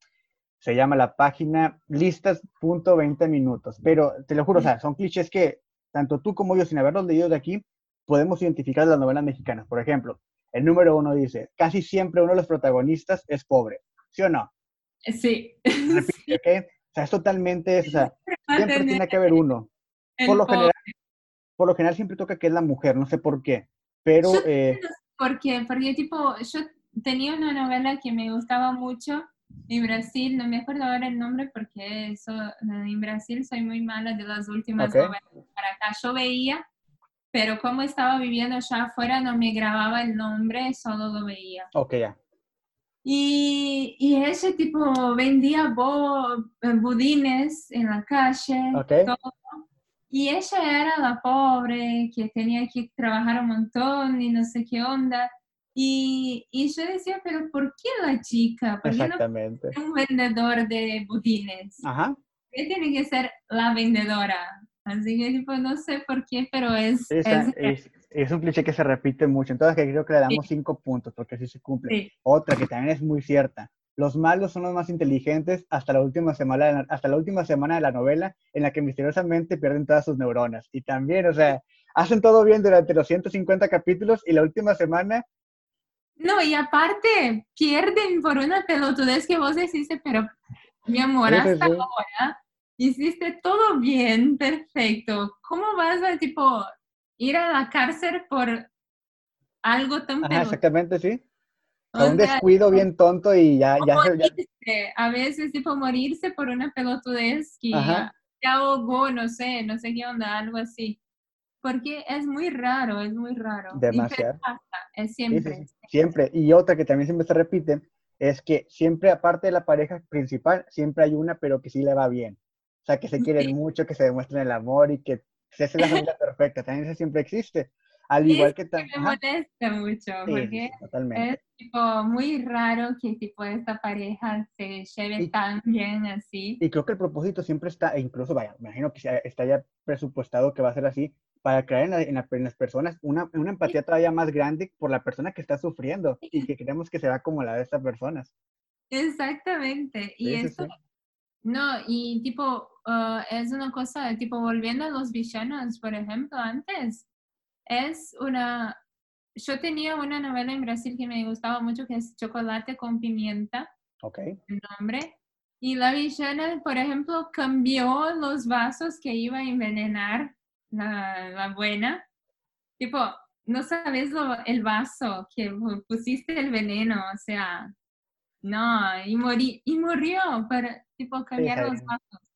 se llama la página listas.20 minutos, pero te lo juro, o sea, son clichés que tanto tú como yo, sin haberlos leído de aquí, podemos identificar de las novelas mexicanas. Por ejemplo, el número uno dice, casi siempre uno de los protagonistas es pobre, ¿sí o no? Sí. Repite. O sea, es totalmente eso, o sea, siempre tener tiene que haber uno. el Por lo pobre. general, por lo general siempre toca que es la mujer, no sé por qué, pero Yo eh, ¿Por qué? Porque tipo, yo tenía una novela que me gustaba mucho en Brasil, no me acuerdo ahora el nombre porque eso, en Brasil soy muy mala de las últimas novelas. Para acá yo veía, pero como estaba viviendo allá afuera no me grababa el nombre, solo lo veía. Ok, ya. Y, y ese tipo vendía bo- eh, budines en la calle, Ok. todo. Y ella era la pobre que tenía que trabajar un montón y no sé qué onda. Y, y yo decía, pero ¿por qué la chica? ¿Por qué no Exactamente. es un vendedor de budines? Ajá. ¿Por qué tiene que ser la vendedora? Así que tipo, no sé por qué, pero es... Sí, es- es, es un cliché que se repite mucho. Entonces, que creo que le damos cinco puntos porque así se cumple. sí. Otra que también es muy cierta. Los malos son los más inteligentes hasta la última semana, de la- hasta la última semana de la novela en la que misteriosamente pierden todas sus neuronas. Y también, o sea, hacen todo bien durante los 150 capítulos y la última semana, No, y aparte, pierden por una pelotudez que vos hiciste, pero mi amor, hasta sí. ahora hiciste todo bien, perfecto. ¿Cómo vas a, tipo, ir a la cárcel por algo tan ajá, exactamente, sí. Sea, un sea, descuido bien tonto y ya, ya, se- ya- morirse, a veces, tipo, morirse por una pelotudez que Ajá. te ahogó, no sé, no sé qué onda, algo así. Porque es muy raro, es muy raro. Demasiado. es Sí, sí, siempre. sí, siempre. Y otra que también siempre se repite es que siempre, aparte de la pareja principal, siempre hay una, pero que sí le va bien. O sea, que se quieren mucho, que se demuestran el amor y que se hace la familia perfecta. También eso siempre existe. Al igual que Me también. molesta mucho, porque totalmente. es tipo muy raro que tipo esta pareja se lleve Y- tan bien así. Y creo que el propósito siempre está, e incluso, vaya, me imagino que está ya presupuestado que va a ser así, para crear en, la- en la- en las personas una, una empatía todavía más grande por la persona que está sufriendo y que queremos que sea como la de estas personas. Exactamente. Y Sí, sí, eso, sí. no, y tipo, ah, es una cosa, tipo, volviendo a los villanos, por ejemplo, antes, es una, yo tenía una novela en Brasil que me gustaba mucho, que es Chocolate con Pimienta. Ok. el nombre. Y la villana, por ejemplo, cambió los vasos que iba a envenenar la, la buena. Tipo, no sabes lo, el vaso que pu- pusiste el veneno, o sea, no, y, morí, y murió para, tipo, cambiar los vasos.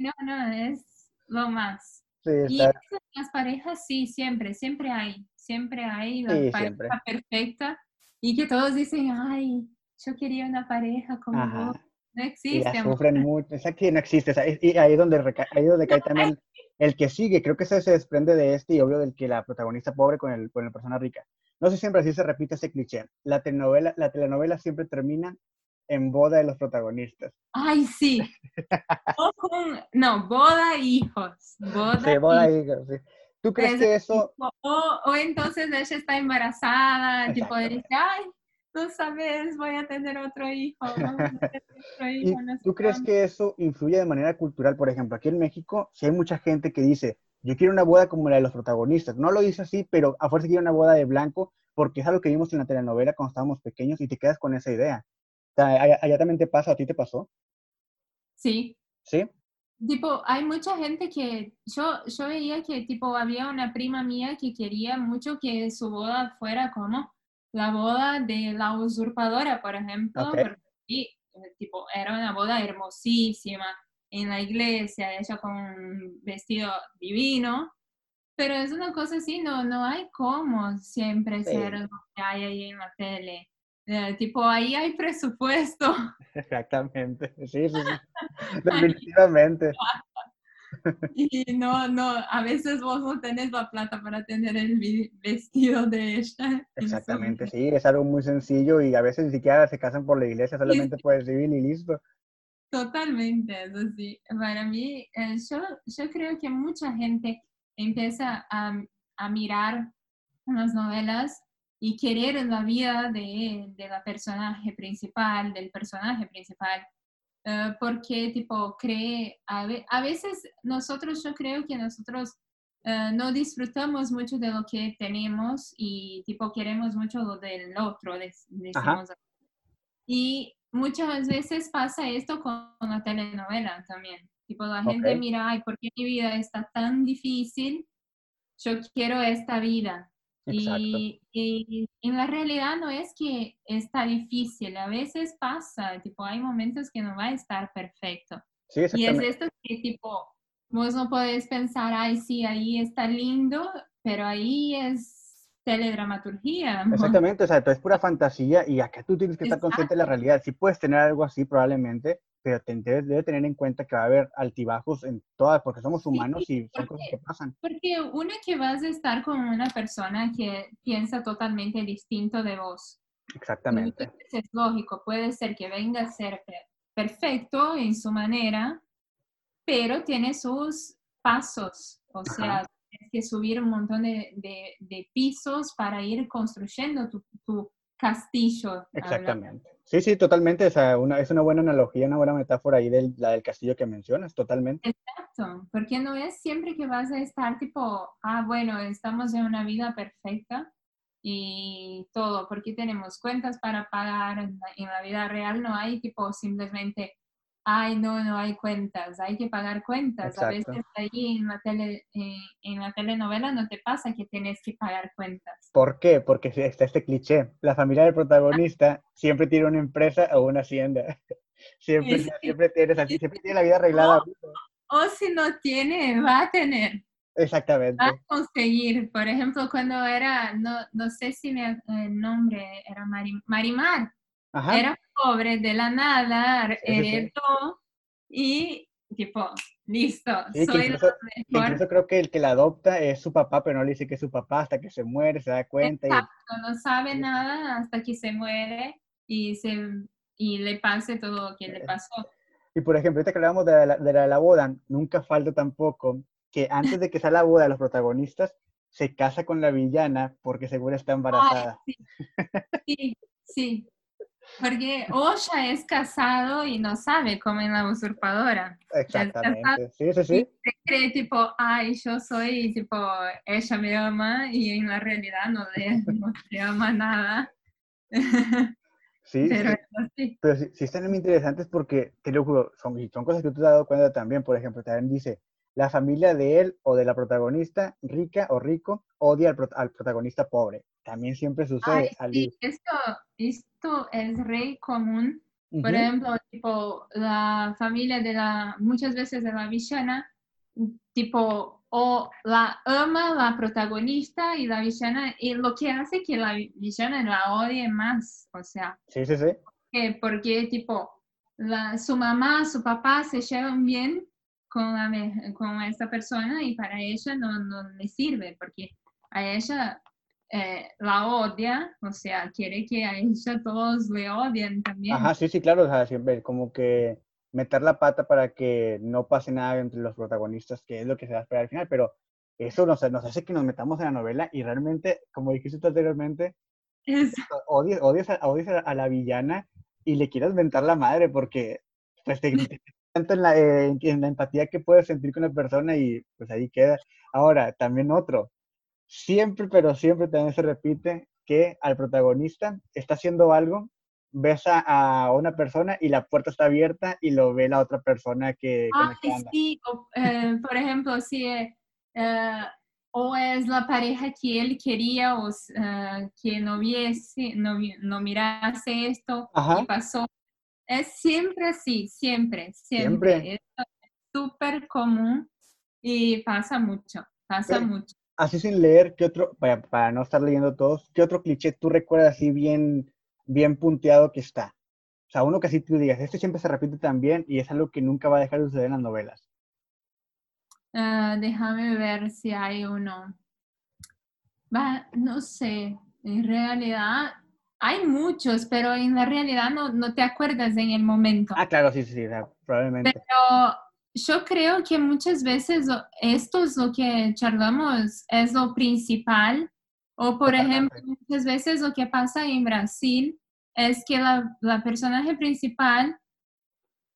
No, no, es lo más. Sí, Y eso las parejas sí, siempre, siempre hay, siempre hay la Sí, pareja siempre. perfecta y que todos dicen, ay, yo quería una pareja como Ajá. vos. No y existe, amor. sufren mucho. Esa que no existe. y ahí es donde, reca- ahí es donde cae también el que sigue. Creo que ese se desprende de este y obvio del que la protagonista pobre con, el, con la persona rica. No sé si siempre así se repite ese cliché. La telenovela, la telenovela siempre termina en boda de los protagonistas. Ay, sí. No, boda e hijos. Boda, Sí, boda y- y- sí. ¿Tú crees Es que eso, O, o entonces ella está embarazada, tipo, dice, ay, no sabes, voy a tener otro hijo. vamos a tener otro ¿Y hijo, no sé tú crees cuándo". que eso influye de manera cultural? Por ejemplo, aquí en México, si hay mucha gente que dice, yo quiero una boda como la de los protagonistas. No lo dice así, pero a fuerza quiero una boda de blanco, porque es algo que vimos en la telenovela cuando estábamos pequeños y te quedas con esa idea. Allá, allá también te pasa, a ti te pasó, Sí, ¿sí? Tipo, hay mucha gente que yo, yo veía que tipo había una prima mía que quería mucho que su boda fuera como la boda de la usurpadora, por ejemplo, porque sí, eh, tipo era una boda hermosísima en la iglesia, ella con un vestido divino, pero es una cosa así, no, no hay como siempre Sí. ser lo que hay ahí en la tele. Eh, tipo, ahí hay presupuesto. Exactamente. Sí, sí, sí. Definitivamente. Y no, no, a veces vos no tenés la plata para tener el vestido de ella. Exactamente, sí. Es algo muy sencillo y a veces ni siquiera se casan por la iglesia, solamente por el civil y listo. Totalmente, es así. Para mí, eh, yo, yo creo que mucha gente empieza a, a mirar unas novelas y querer la vida de, de la personaje principal, del personaje principal, eh, porque tipo cree, a, ve- a veces nosotros, yo creo que nosotros eh, no disfrutamos mucho de lo que tenemos y tipo queremos mucho lo del otro, dec- decimos y muchas veces pasa esto con la telenovela también. Tipo, la gente Ok. mira, ay, ¿por qué mi vida está tan difícil? Yo quiero esta vida. Y, y, en la realidad no es que está difícil, a veces pasa, tipo, hay momentos que no va a estar perfecto. Sí, y es esto que tipo, vos no podés pensar, ay, sí, ahí está lindo, pero ahí es teledramaturgia. Exactamente, o sea, es pura fantasía y acá tú tienes que estar consciente de la realidad. Sí puedes tener algo así probablemente, pero te debes, tener en cuenta que va a haber altibajos en todas, porque somos humanos y son cosas que pasan. Porque una que vas a estar con una persona que piensa totalmente distinto de vos. Exactamente. es lógico, puede ser que venga a ser perfecto en su manera, pero tiene sus pasos, o sea, tienes que subir un montón de, de, pisos para ir construyendo tu, tu castillo. Exactamente. Sí, sí, totalmente. O sea, una, es una buena analogía, una buena metáfora ahí de la del castillo que mencionas, totalmente. Exacto, porque no es siempre que vas a estar tipo, ah, bueno, estamos en una vida perfecta y todo, porque tenemos cuentas para pagar en la vida real, no hay tipo simplemente ay, no, no hay cuentas, hay que pagar cuentas. A veces ahí en la, tele, eh, en la telenovela no te pasa que tienes que pagar cuentas. ¿Por qué? Porque está este cliché. La familia del protagonista siempre tiene una empresa o una hacienda. Siempre, siempre, tiene, siempre tiene la vida arreglada. O, si no tiene, va a tener. Exactamente. Va a conseguir. Por ejemplo, cuando era, no, no sé si el nombre era Marimar. Era pobre de la nada, heredó y tipo, listo, soy incluso, incluso, creo que el que la adopta es su papá, pero no le dice que es su papá hasta que se muere, se da cuenta. Exacto, no sabe nada hasta que se muere y, se, y le pase todo lo que le eh, pasó. Y por ejemplo, ahorita que hablamos de la, de la, boda, nunca falta tampoco que antes de que sea la boda de los protagonistas, se casa con la villana porque seguro está embarazada. sí, sí. Porque Osha es casado y no sabe cómo es la usurpadora. Exactamente, sí, sí, sí. Se cree tipo, ay, yo soy, tipo, ella me ama y en la realidad no le, no le ama nada. Sí, pero sí, pero sí, sí, están muy interesantes porque, te lo juro, son, son cosas que tú te has dado cuenta también. Por ejemplo, también dice, la familia de él o de la protagonista, rica o rico, odia al, al protagonista pobre. También siempre sucede. sí, esto, esto es re común. Por ejemplo, tipo, la familia de la, muchas veces de la villana, tipo, o la ama la protagonista y la villana, y lo que hace que la villana la odie más, o sea. Sí, sí, sí. Porque, tipo, la, su mamá, su papá se llevan bien con, con esta persona y para ella no, no le sirve, porque a ella eh, la odia, o sea, quiere que a ella todos le odien también. Ajá, sí, sí, claro, o sea, siempre como que meter la pata para que no pase nada entre los protagonistas, que es lo que se va a esperar al final, pero eso nos, nos hace que nos metamos en la novela y realmente, como dijiste anteriormente, odias, odias, a, la villana y le quieres mentar la madre porque pues te, tanto en la, en la empatía que puedes sentir con la persona y pues ahí queda. Ahora, también otro, siempre, pero siempre también se repite que al protagonista está haciendo algo, besa a una persona y la puerta está abierta y lo ve la otra persona que... Ah, sí, eh, por ejemplo, si eh, eh, o es la pareja que él quería o que no viese, no, no mirase esto y pasó. Es siempre así, siempre, siempre. Es súper común y pasa mucho, pasa mucho así sin leer, ¿qué otro, para, no estar leyendo todos, qué otro cliché tú recuerdas así bien, bien punteado que está? O sea, uno que así tú digas, este siempre se repite también y es algo que nunca va a dejar de suceder en las novelas. Ah, déjame ver si hay uno. Va, no sé, en realidad hay muchos, pero en la realidad no, no te acuerdas en el momento. Ah, claro, sí, sí, sí, probablemente. Pero yo creo que muchas veces esto es lo que charlamos, es lo principal. O, por ejemplo, muchas veces lo que pasa en Brasil es que la, la personaje principal,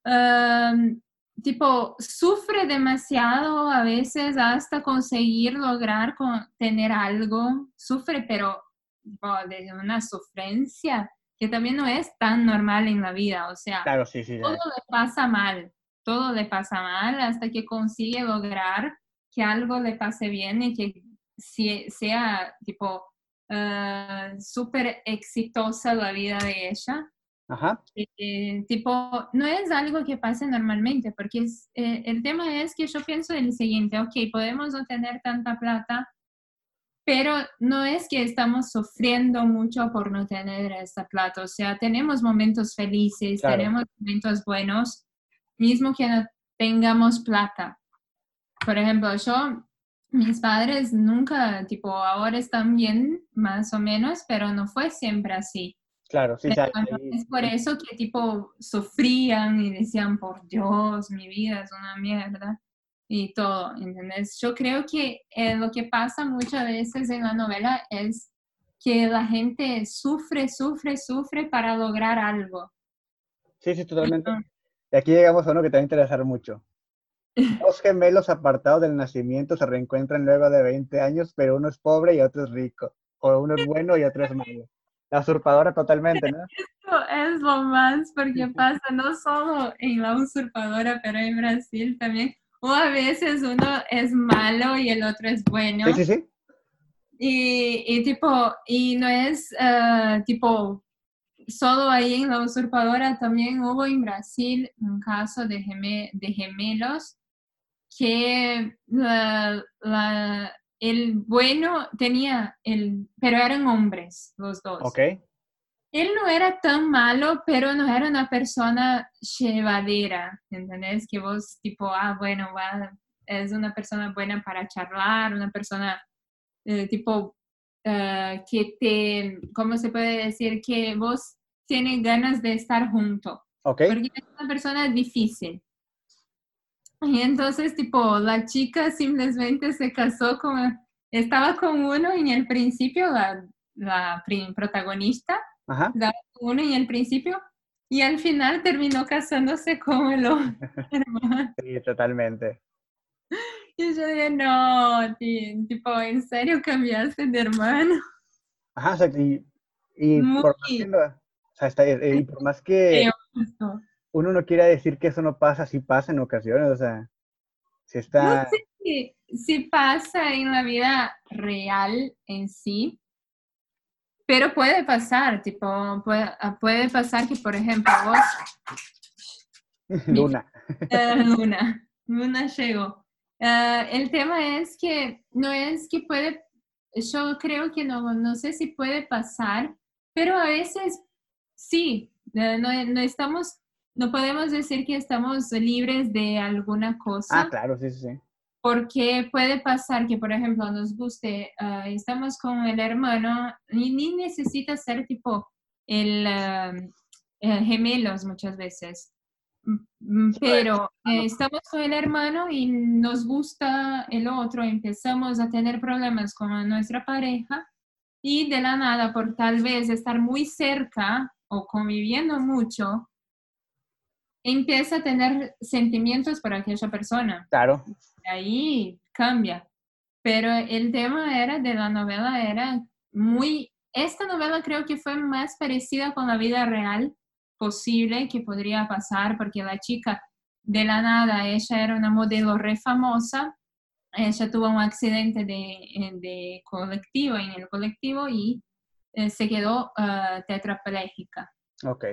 em, tipo, sufre demasiado a veces hasta conseguir lograr tener algo. Sufre, pero de una sufrencia que también no es tan normal en la vida. O sea, claro, sí, sí, todo le pasa mal todo le pasa mal hasta que consigue lograr que algo le pase bien y que sea tipo ah, súper exitosa la vida de ella. Ajá. Eh, tipo, no es algo que pase normalmente, porque es, eh, el tema es que yo pienso el siguiente, ok, podemos no tener tanta plata, pero no es que estamos sufriendo mucho por no tener esta plata, o sea, tenemos momentos felices, Claro. tenemos momentos buenos, mismo que no tengamos plata. Por ejemplo, yo, mis padres nunca, tipo, ahora están bien, más o menos, pero no fue siempre así. Claro, sí, Pero no es por eso que tipo sufrían y decían, por Dios, mi vida es una mierda y todo, ¿entendés? Yo creo que eh, lo que pasa muchas veces en la novela es que la gente sufre, sufre, sufre para lograr algo. sí, sí, totalmente. Y aquí llegamos a uno que te va a interesar mucho. Dos gemelos apartados del nacimiento se reencuentran luego de 20 años, pero uno es pobre y otro es rico. O uno es bueno y otro es malo. La usurpadora totalmente, ¿no? Esto es lo más porque pasa no solo en la usurpadora, pero en Brasil también. O a veces uno es malo y el otro es bueno. Sí, sí, sí. Y, y tipo, y no es eh, tipo solo ahí en la usurpadora, también hubo en Brasil un caso de, geme- de gemelos que la- la- el bueno tenía el, pero eran hombres los dos. Ok. Él no era tan malo, pero no era una persona llevadera, ¿entendés? Que vos tipo, ah, bueno, va, es una persona buena para charlar, una persona eh, tipo eh, que te, ¿cómo se puede decir? Que vos tienes ganas de estar junto, Ok. porque es una persona difícil. Y entonces, tipo, la chica simplemente se casó con, estaba con uno en el principio, la, la protagonista, Ajá. uno en el principio, y al final terminó casándose con el otro hermano. Sí, totalmente. Y yo dije, no, ti- tipo, ¿en serio cambiaste de hermano? Ajá, o sea, y, y por más que no- o sea, está- eh, y por más que uno no quiera decir que eso no pasa, sí pasa en ocasiones, o sea, si No está, sé si, si pasa en la vida real en sí, pero puede pasar, tipo, puede, ah, puede pasar que, por ejemplo, vos Luna. Eh, Luna, Luna llegó. Eh, el tema es que no es que puede, yo creo que no, no sé si puede pasar, pero a veces sí, no, no estamos, no podemos decir que estamos libres de alguna cosa. Ah, claro, sí, sí, sí. Porque puede pasar que, por ejemplo, nos guste, ah, estamos con el hermano, ni, ni necesita ser tipo el eh, gemelos muchas veces. Mm, mm, Pero eh, estamos con el hermano y nos gusta el otro, empezamos a tener problemas con nuestra pareja y de la nada, por tal vez estar muy cerca o conviviendo mucho, empieza a tener sentimientos por aquella persona. Claro, ahí cambia. Pero el tema era de la novela era muy, esta novela creo que fue más parecida con la vida real posible que podría pasar, porque la chica de la nada, ella era una modelo re famosa, ella tuvo un accidente de, de colectivo en el colectivo y eh, se quedó ah, tetrapléjica. ok.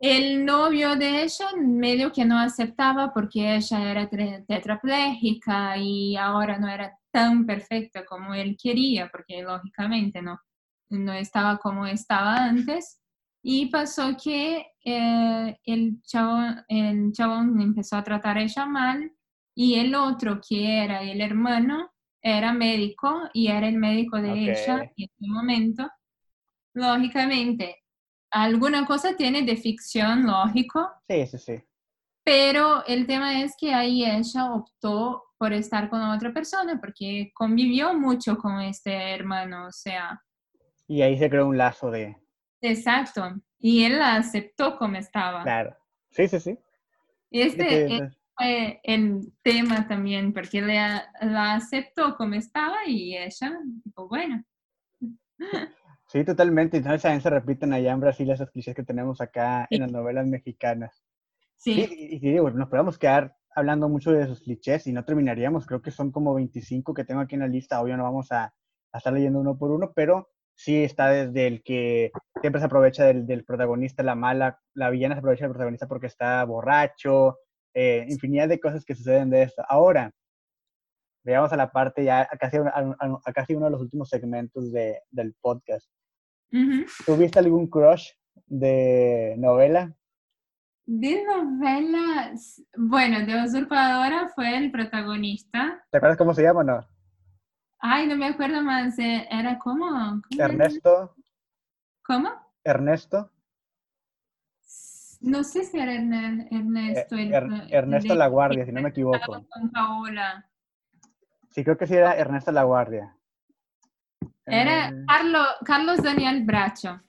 El novio de ella medio que no aceptaba porque ella era tetrapléjica y ahora no era tan perfecta como él quería, porque lógicamente no, no estaba como estaba antes. Y pasó que eh, el, chabón, el chabón empezó a tratar a ella mal y el otro, que era el hermano, era médico y era el médico de ella en ese momento. Lógicamente, alguna cosa tiene de ficción, lógico, Sí, sí, sí. pero el tema es que ahí ella optó por estar con otra persona porque convivió mucho con este hermano, o sea, Y ahí se creó un lazo de, exacto, y él la aceptó como estaba. claro. Sí, sí, sí. Este Fíjate, es- fue el tema también, porque le- la aceptó como estaba y ella, tipo, bueno, Sí, totalmente. Entonces también se repiten allá en Brasil esos clichés que tenemos acá Sí. en las novelas mexicanas. Sí, sí, y, y digo, nos podemos quedar hablando mucho de esos clichés y no terminaríamos. Creo que son como 25 que tengo aquí en la lista. Obvio no vamos a a estar leyendo uno por uno, pero sí está desde el que siempre se aprovecha del, del protagonista, la mala, la villana se aprovecha del protagonista porque está borracho, eh, infinidad de cosas que suceden de esto. Ahora, veamos a la parte ya, a casi, a, a- a casi uno de los últimos segmentos de, del podcast. ¿Tuviste algún crush de novela? De novelas, bueno, de Usurpadora fue el protagonista. ¿Te acuerdas cómo se llama o no? Ay, no me acuerdo más, eh, era ¿cómo era? Ernesto, ¿Cómo? Ernesto, No sé si era Erne- eh, Ernesto. el- Er- el Ernesto La Guardia, si no me equivoco. Con Paola. Sí, creo que sí era Ernesto La Guardia. Era Eh, Carlo, Carlos Daniel Bracho.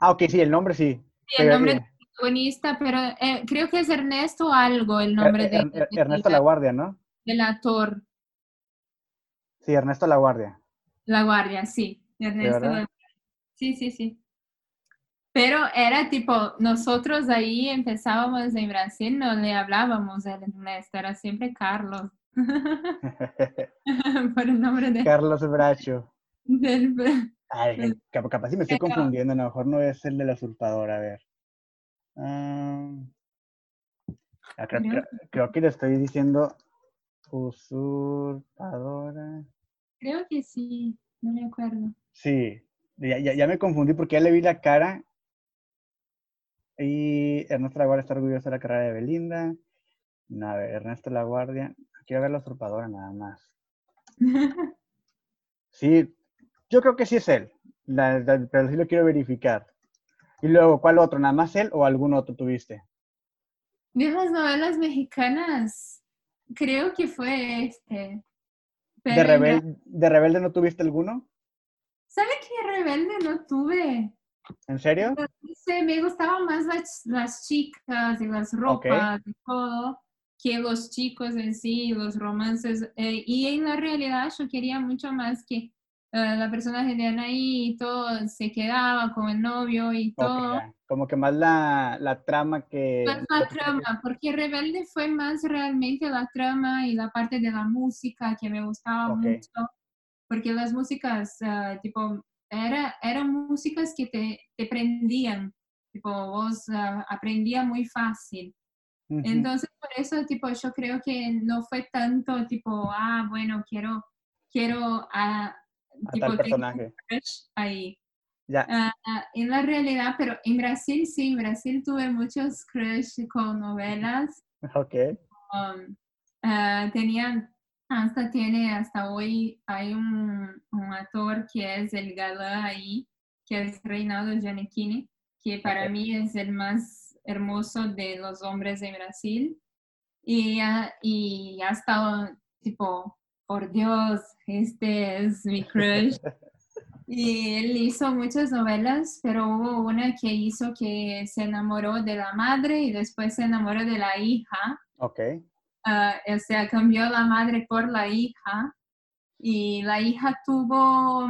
Ah, ok, sí, el nombre sí. Sí, el nombre del protagonista, pero eh, creo que es Ernesto algo el nombre Er- de, Er- Er- de- Ernesto de La Guardia, ¿no? del actor. Sí, Ernesto La Guardia. La Guardia, sí. Ernesto. La- Sí, sí, sí. Pero era tipo, nosotros ahí empezábamos en Brasil, no le hablábamos de Ernesto, era siempre Carlos. Por el nombre de, Carlos Bracho. Del... Ay, cap- capaz si me estoy confundiendo, a lo mejor no es el de la usurpadora, a ver. Ah, ah, creo, Creo creo- creo que le estoy diciendo usurpadora. Creo que sí, no me acuerdo. Sí, ya, ya, ya me confundí porque ya le vi la cara. Y Ernesto La Guardia está orgulloso de la carrera de Belinda. No, a ver, Ernesto La Guardia. Quiero ver la usurpadora nada más. Sí, yo creo que sí es él, la- la- pero sí lo quiero verificar. Y luego, ¿cuál otro? ¿Nada más él o algún otro tuviste? Viejas novelas mexicanas, creo que fue este. Pero ¿De, rebel, ¿De Rebelde no tuviste alguno? ¿Sabe qué rebelde no tuve? ¿En serio? No sé, me gustaban más las, las chicas y las ropas y todo que los chicos en sí, los romances. eh, y en la realidad yo quería mucho más que la personaje de Anaí y todo se quedaba con el novio y todo. ya. Como que más la, la trama que... Más la trama, porque Rebelde fue más realmente la trama y la parte de la música que me gustaba Ok. mucho, porque las músicas, ah, tipo, era, eran músicas que te, te prendían, tipo, vos ah, aprendía muy fácil. Entonces, por eso, tipo, yo creo que no fue tanto, tipo, ah, bueno, quiero, quiero, ah, a tipo, tal personaje. ahí. Ya, ah, en la realidad, pero en Brasil sí, en Brasil tuve muchos crush con novelas. ok. um, ah, tenían, hasta tiene, hasta hoy hay un, un actor que es el galán ahí, que es Reinaldo Giannichini, que para Ok. mí es el más hermoso de los hombres en Brasil. Y, y hasta, tipo, por Dios, este es mi crush. Y él hizo muchas novelas, pero hubo una que hizo que se enamoró de la madre y después se enamoró de la hija. Ok. Ah, o sea, cambió la madre por la hija. Y la hija tuvo,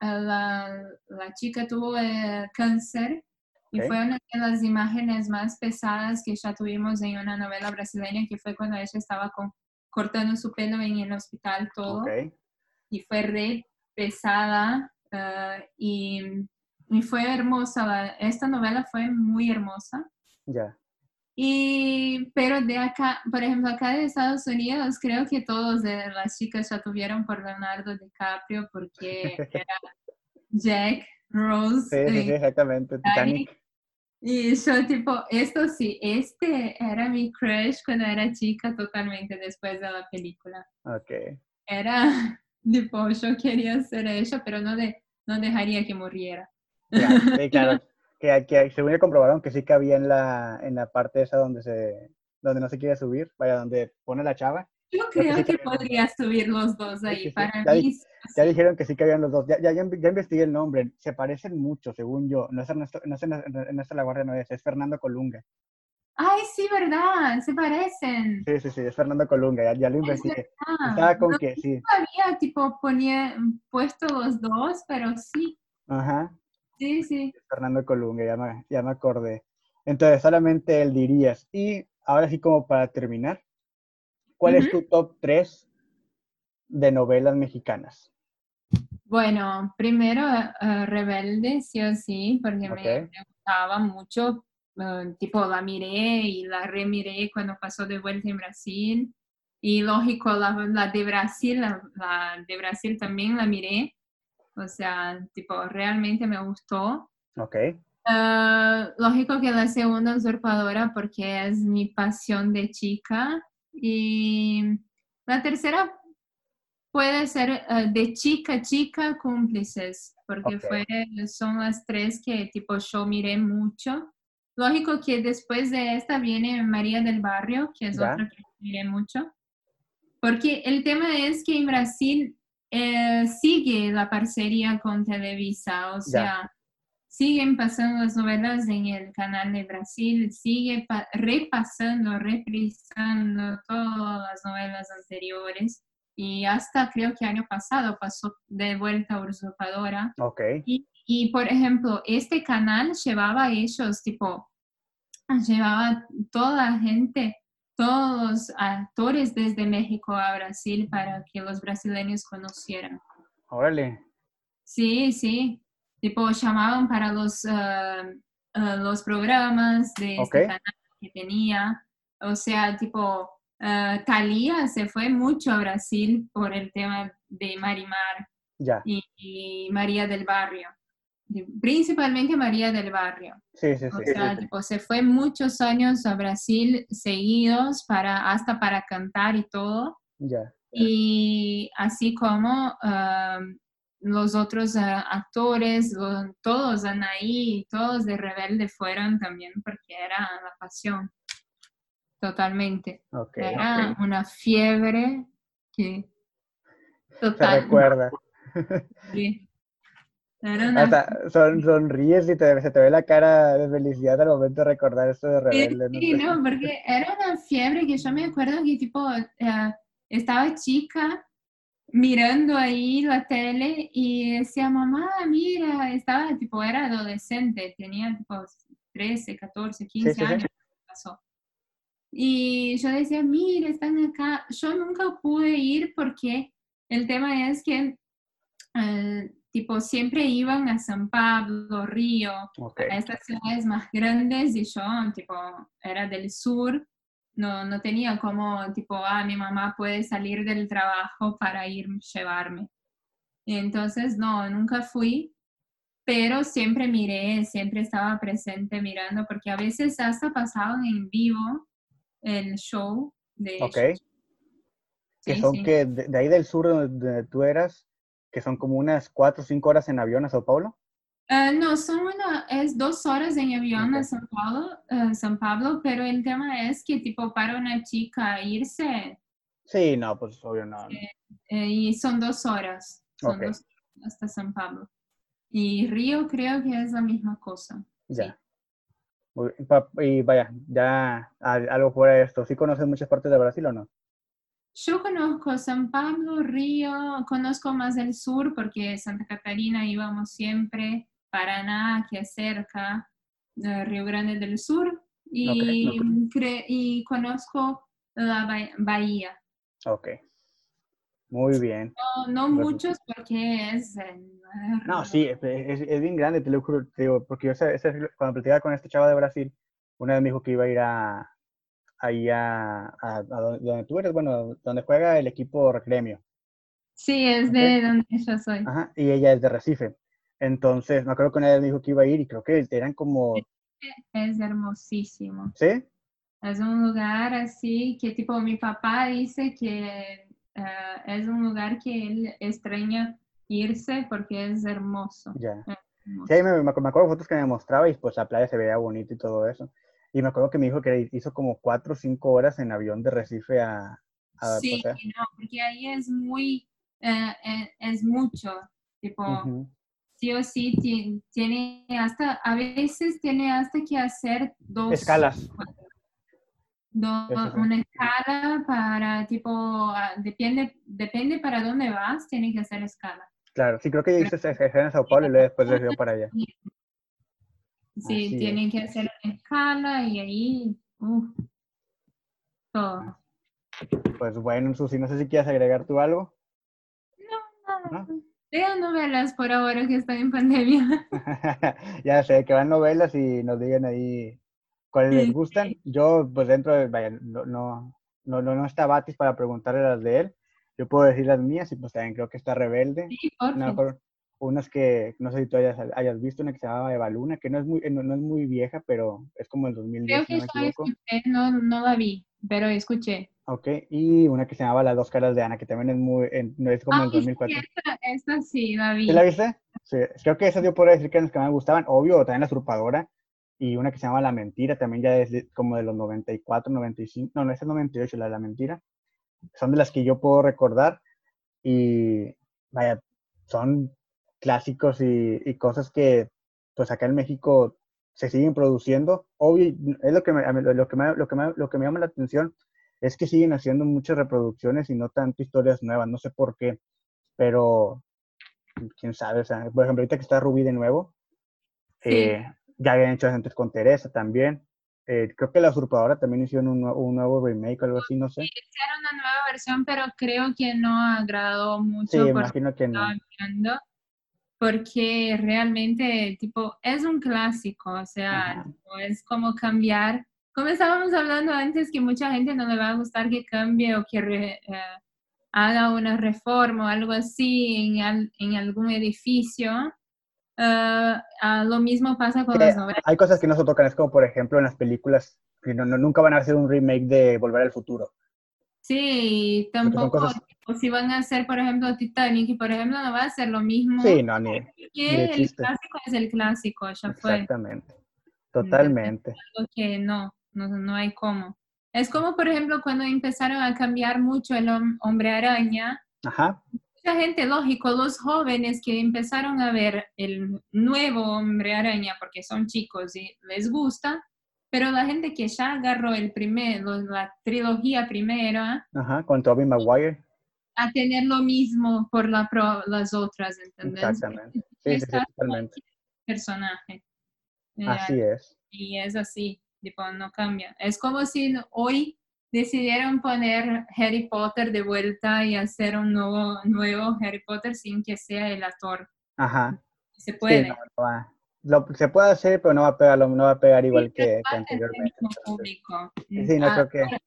ah, la, la chica tuvo eh, cáncer. Y Ok. fue una de las imágenes más pesadas que ya tuvimos en una novela brasileña, que fue cuando ella estaba con, cortando su pelo en el hospital todo y fue re pesada ah, y, y fue hermosa. la- esta novela fue muy hermosa. Ya. Y, pero de acá, por ejemplo, acá de Estados Unidos, creo que todos de las chicas ya tuvieron por Leonardo DiCaprio porque era Jack, Rose. Sí, sí, exactamente. Titanic. Y yo tipo, esto sí, este era mi crush cuando era chica totalmente después de la película. Ok. era tipo, yo quería ser ella, pero no, de, no dejaría que muriera. Ya, sí, claro. Que, que según ya comprobaron que sí cabía en la, en la parte esa donde se donde no se quiere subir, vaya, donde pone la chava. Yo Creo que creo sí que podría subir los dos ahí. sí, sí. Para mí, Ya dijeron que sí cabían los dos. Ya, ya, ya, inve- ya investigué el nombre. Se parecen mucho, según yo. No es Ernesto, no es Ernesto, La Guardia, no es, es Fernando Colunga. Ay, sí, verdad, se parecen. Sí, sí, sí, es Fernando Colunga, ya, ya lo investigué. Estaba con no que sí. había tipo ponía, puesto los dos, pero sí, Ajá. sí, sí. Fernando Colunga, ya me, ya me acordé. Entonces, solamente él dirías. Y ahora sí, como para terminar, ¿cuál es tu top 3 de novelas mexicanas? Bueno, primero eh, Rebelde, sí o sí, porque me, gustaba mucho. eh, tipo, la miré y la remiré cuando pasó de vuelta en Brasil. Y lógico, la, la de Brasil, la, la de Brasil también la miré. O sea, tipo, realmente me gustó. Ok, Eh, lógico que la segunda usurpadora porque es mi pasión de chica. Y la tercera puede ser eh, de chica, chica, cómplices, porque Ok. fue, son las tres que tipo yo miré mucho. Lógico que después de esta viene María del Barrio, que es Ya. otra que miré mucho. Porque el tema es que en Brasil eh, sigue la parcería con Televisa, o Ya. sea, siguen pasando las novelas en el canal de Brasil, sigue pa- repasando, reprisando todas las novelas anteriores y hasta creo que año pasado pasó de vuelta a Usurpadora. ok, Y, y, por ejemplo, este canal llevaba a ellos, tipo, llevaba toda la gente, todos los actores desde México a Brasil para que los brasileños conocieran. órale, Sí, sí. Tipo, llamaban para los, ah, los programas de este canal que tenía. O sea, tipo, ah, Thalía se fue mucho a Brasil por el tema de Marimar ya, y, y María del Barrio. Principalmente María del Barrio. sí, sí, O sí, sea, tipo, se fue muchos años a Brasil seguidos para, hasta para cantar y todo. Ya, y así como um, los otros ah, actores, lo- todos Anaí, todos de Rebelde fueron también porque era la pasión, totalmente. ok, Era una fiebre que se total. recuerda. sí. Una Hasta son, sonríes y te, se te ve la cara de felicidad al momento de recordar esto de Sí, Rebelde. ¿no? sí, no, porque era una fiebre que yo me acuerdo que tipo eh, estaba chica mirando ahí la tele y decía, mamá, mira, estaba tipo, era adolescente, tenía tipo 13, 14, 15 sí, sí. años pasó. Y yo decía, mira, están acá. Yo nunca pude ir porque el tema es que eh, tipo siempre iban a San Pablo, Río, Ok, a estas ciudades más grandes y yo, tipo, era del sur, no, no tenía como, tipo, ah, mi mamá puede salir del trabajo para ir llevarme. Y entonces, no, nunca fui, pero siempre miré, siempre estaba presente mirando, porque a veces hasta pasaban en vivo el show de Ok. ellos. que Sí, son sí. que de, de ahí del sur donde, tú eras, que son como unas cuatro o cinco horas en avión a Sao Paulo. Ah, no, son una, es dos horas en avión a. San Pablo, ah, San Pablo, pero el tema es que tipo para una chica irse Sí, no, pues obvio no. no. eh, y son dos horas, son Ok. dos horas hasta San Pablo. Y Río creo que es la misma cosa. Ya. Muy- y vaya, ya al- algo fuera de esto. ¿Sí conoces muchas partes de Brasil o no? Yo conozco San Pablo, Río, conozco más el sur porque Santa Catarina íbamos siempre, Paraná, que es cerca, Río Grande del Sur, y, cre- y conozco la Ba- Bahía. Ok. Muy bien. No, no Bueno. muchos porque es... eh, No, sí, es, es- es bien grande, te lo juro, te digo, porque yo cuando platicaba con este chavo de Brasil, una vez me dijo que iba a ir a, ahí a, a- a donde, donde tú eres, bueno, donde juega el equipo Recremio. Sí, es de donde yo soy. Ajá, y ella es de Recife. Entonces, me acuerdo que una vez me dijo que iba a ir y creo que eran como, Es hermosísimo. ¿sí? Es un lugar así que tipo mi papá dice que eh, es un lugar que él extraña irse porque es hermoso. Ya. Es. Sí, me, me me acuerdo fotos que me mostraba y pues la playa se veía bonita y todo eso. Y me acuerdo que me dijo que hizo como cuatro o cinco horas en avión de Recife a, a Sí, sea, no, porque ahí es muy, eh, eh, es mucho, tipo, ujú, sí o sí ti- tiene hasta, a veces tiene hasta que hacer dos Escalas. Do- una escala para tipo, ah, depende, depende para dónde vas, tiene que hacer escala. Claro, sí, creo que ella hizo esa en Sao Paulo y luego después dio para allá. Sí, Así tienen que hacer una escala y ahí, uf, todo. Pues bueno, Susi, no sé si quieres agregar tú algo. No, ¿No? Vean novelas por ahora que están en pandemia. ya sé, que van novelas y nos digan ahí cuáles les gustan. Yo, pues dentro de, vaya, no, no, no, no, está Batis para preguntarle las de él. Yo puedo decir las mías y pues también creo que está Rebelde. Sí, unas que, no sé si tú hayas, hayas visto, una que se llamaba Eva Luna, que no es muy, no, no es muy vieja, pero es como el 2010, Creo si no que me escuché, no, no la vi, pero escuché. Ok, y una que se llamaba Las dos caras de Ana, que también es muy, en- no es como el Ay, sí, 2004. esa, esa sí la vi. ¿Sí la viste? Sí, creo que esas yo podría decir que eran las que más me gustaban. Obvio, también La Usurpadora y una que se llama La Mentira, también ya es de- como de los 94, 95, no, no, es 98, la de La Mentira. Son de las que yo puedo recordar y, vaya, son clásicos y, y cosas que, pues acá en México se siguen produciendo. Obvio, es lo que me, lo que me, lo que me, lo que me llama la atención es que siguen haciendo muchas reproducciones y no tanto historias nuevas, no sé por qué, pero quién sabe, o sea, por ejemplo, ahorita que está Rubí de nuevo, Sí. eh, ya habían hecho antes con Teresa también. Eh, creo que La Usurpadora también hicieron un, un nuevo remake o algo así, no sé. Hicieron una nueva versión, pero creo que no agradó mucho Sí, imagino que no. viendo, porque realmente, tipo, es un clásico, o sea, tipo, es como cambiar, como estábamos hablando antes, que mucha gente no le va a gustar que cambie o que re- eh, haga una reforma o algo así en, en algún edificio. Ah, lo mismo pasa con Que las novelas. hay cosas que no se tocan, es como por ejemplo en las películas, que no, no- nunca van a hacer un remake de Volver al Futuro. Sí, tampoco, cosas- tipo, si van a hacer, por ejemplo, Titanic, y por ejemplo, no va a ser lo mismo. Sí, no, ni el clásico es el clásico, ya fue. exactamente. Totalmente. Algo que no, no, no hay cómo. Es como, por ejemplo, cuando empezaron a cambiar mucho el hom- hombre araña, Ajá. Gente, lógico, los jóvenes que empezaron a ver el nuevo hombre araña porque son chicos y les gusta, pero la gente que ya agarró el primer, la trilogía primera, Ajá, con Tobey Maguire. a tener lo mismo por la pro- las otras, ¿entendés? Exactamente. Sí, personaje. Eh, Así es. y es así, tipo, no cambia. Es como si hoy decidieron poner Harry Potter de vuelta y hacer un nuevo, nuevo Harry Potter sin que sea el actor. Ajá. Se Sí, puede. no, no va. Lo- se puede hacer, pero no va a pegar, no va a pegar igual Sí, que, anteriormente. público. Sí, no Ah, creo que.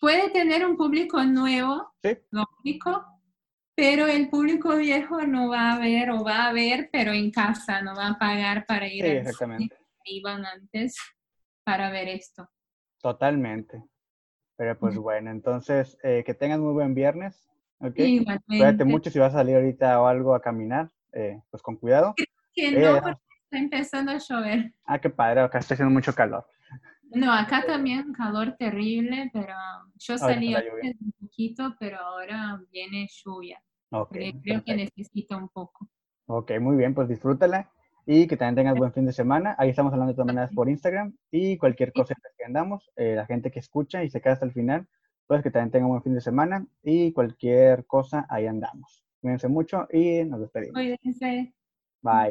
Puede tener un público nuevo, Sí, lógico, pero el público viejo no va a ver o va a ver, pero en casa, no va a pagar para ir sí, al exactamente. cine iban antes para ver esto. Totalmente. Pero pues bueno, entonces eh, que tengas muy buen viernes. ¿ok? Igualmente. Cuídate mucho si vas a salir ahorita o algo a caminar, eh, pues con cuidado. Que Eh, no, porque está empezando a llover. Ah, qué padre, acá está haciendo mucho calor. No, acá también calor terrible, pero yo salí antes un poquito, pero ahora viene lluvia. Ok, porque creo que necesito un poco. Ok, muy bien, pues disfrútala y que también tengas buen fin de semana. Ahí estamos hablando de todas maneras por Instagram y cualquier cosa que andamos, eh, la gente que escucha y se queda hasta el final, pues que también tengan buen fin de semana y cualquier cosa, ahí andamos. Cuídense mucho y nos despedimos. Cuídense. Bye.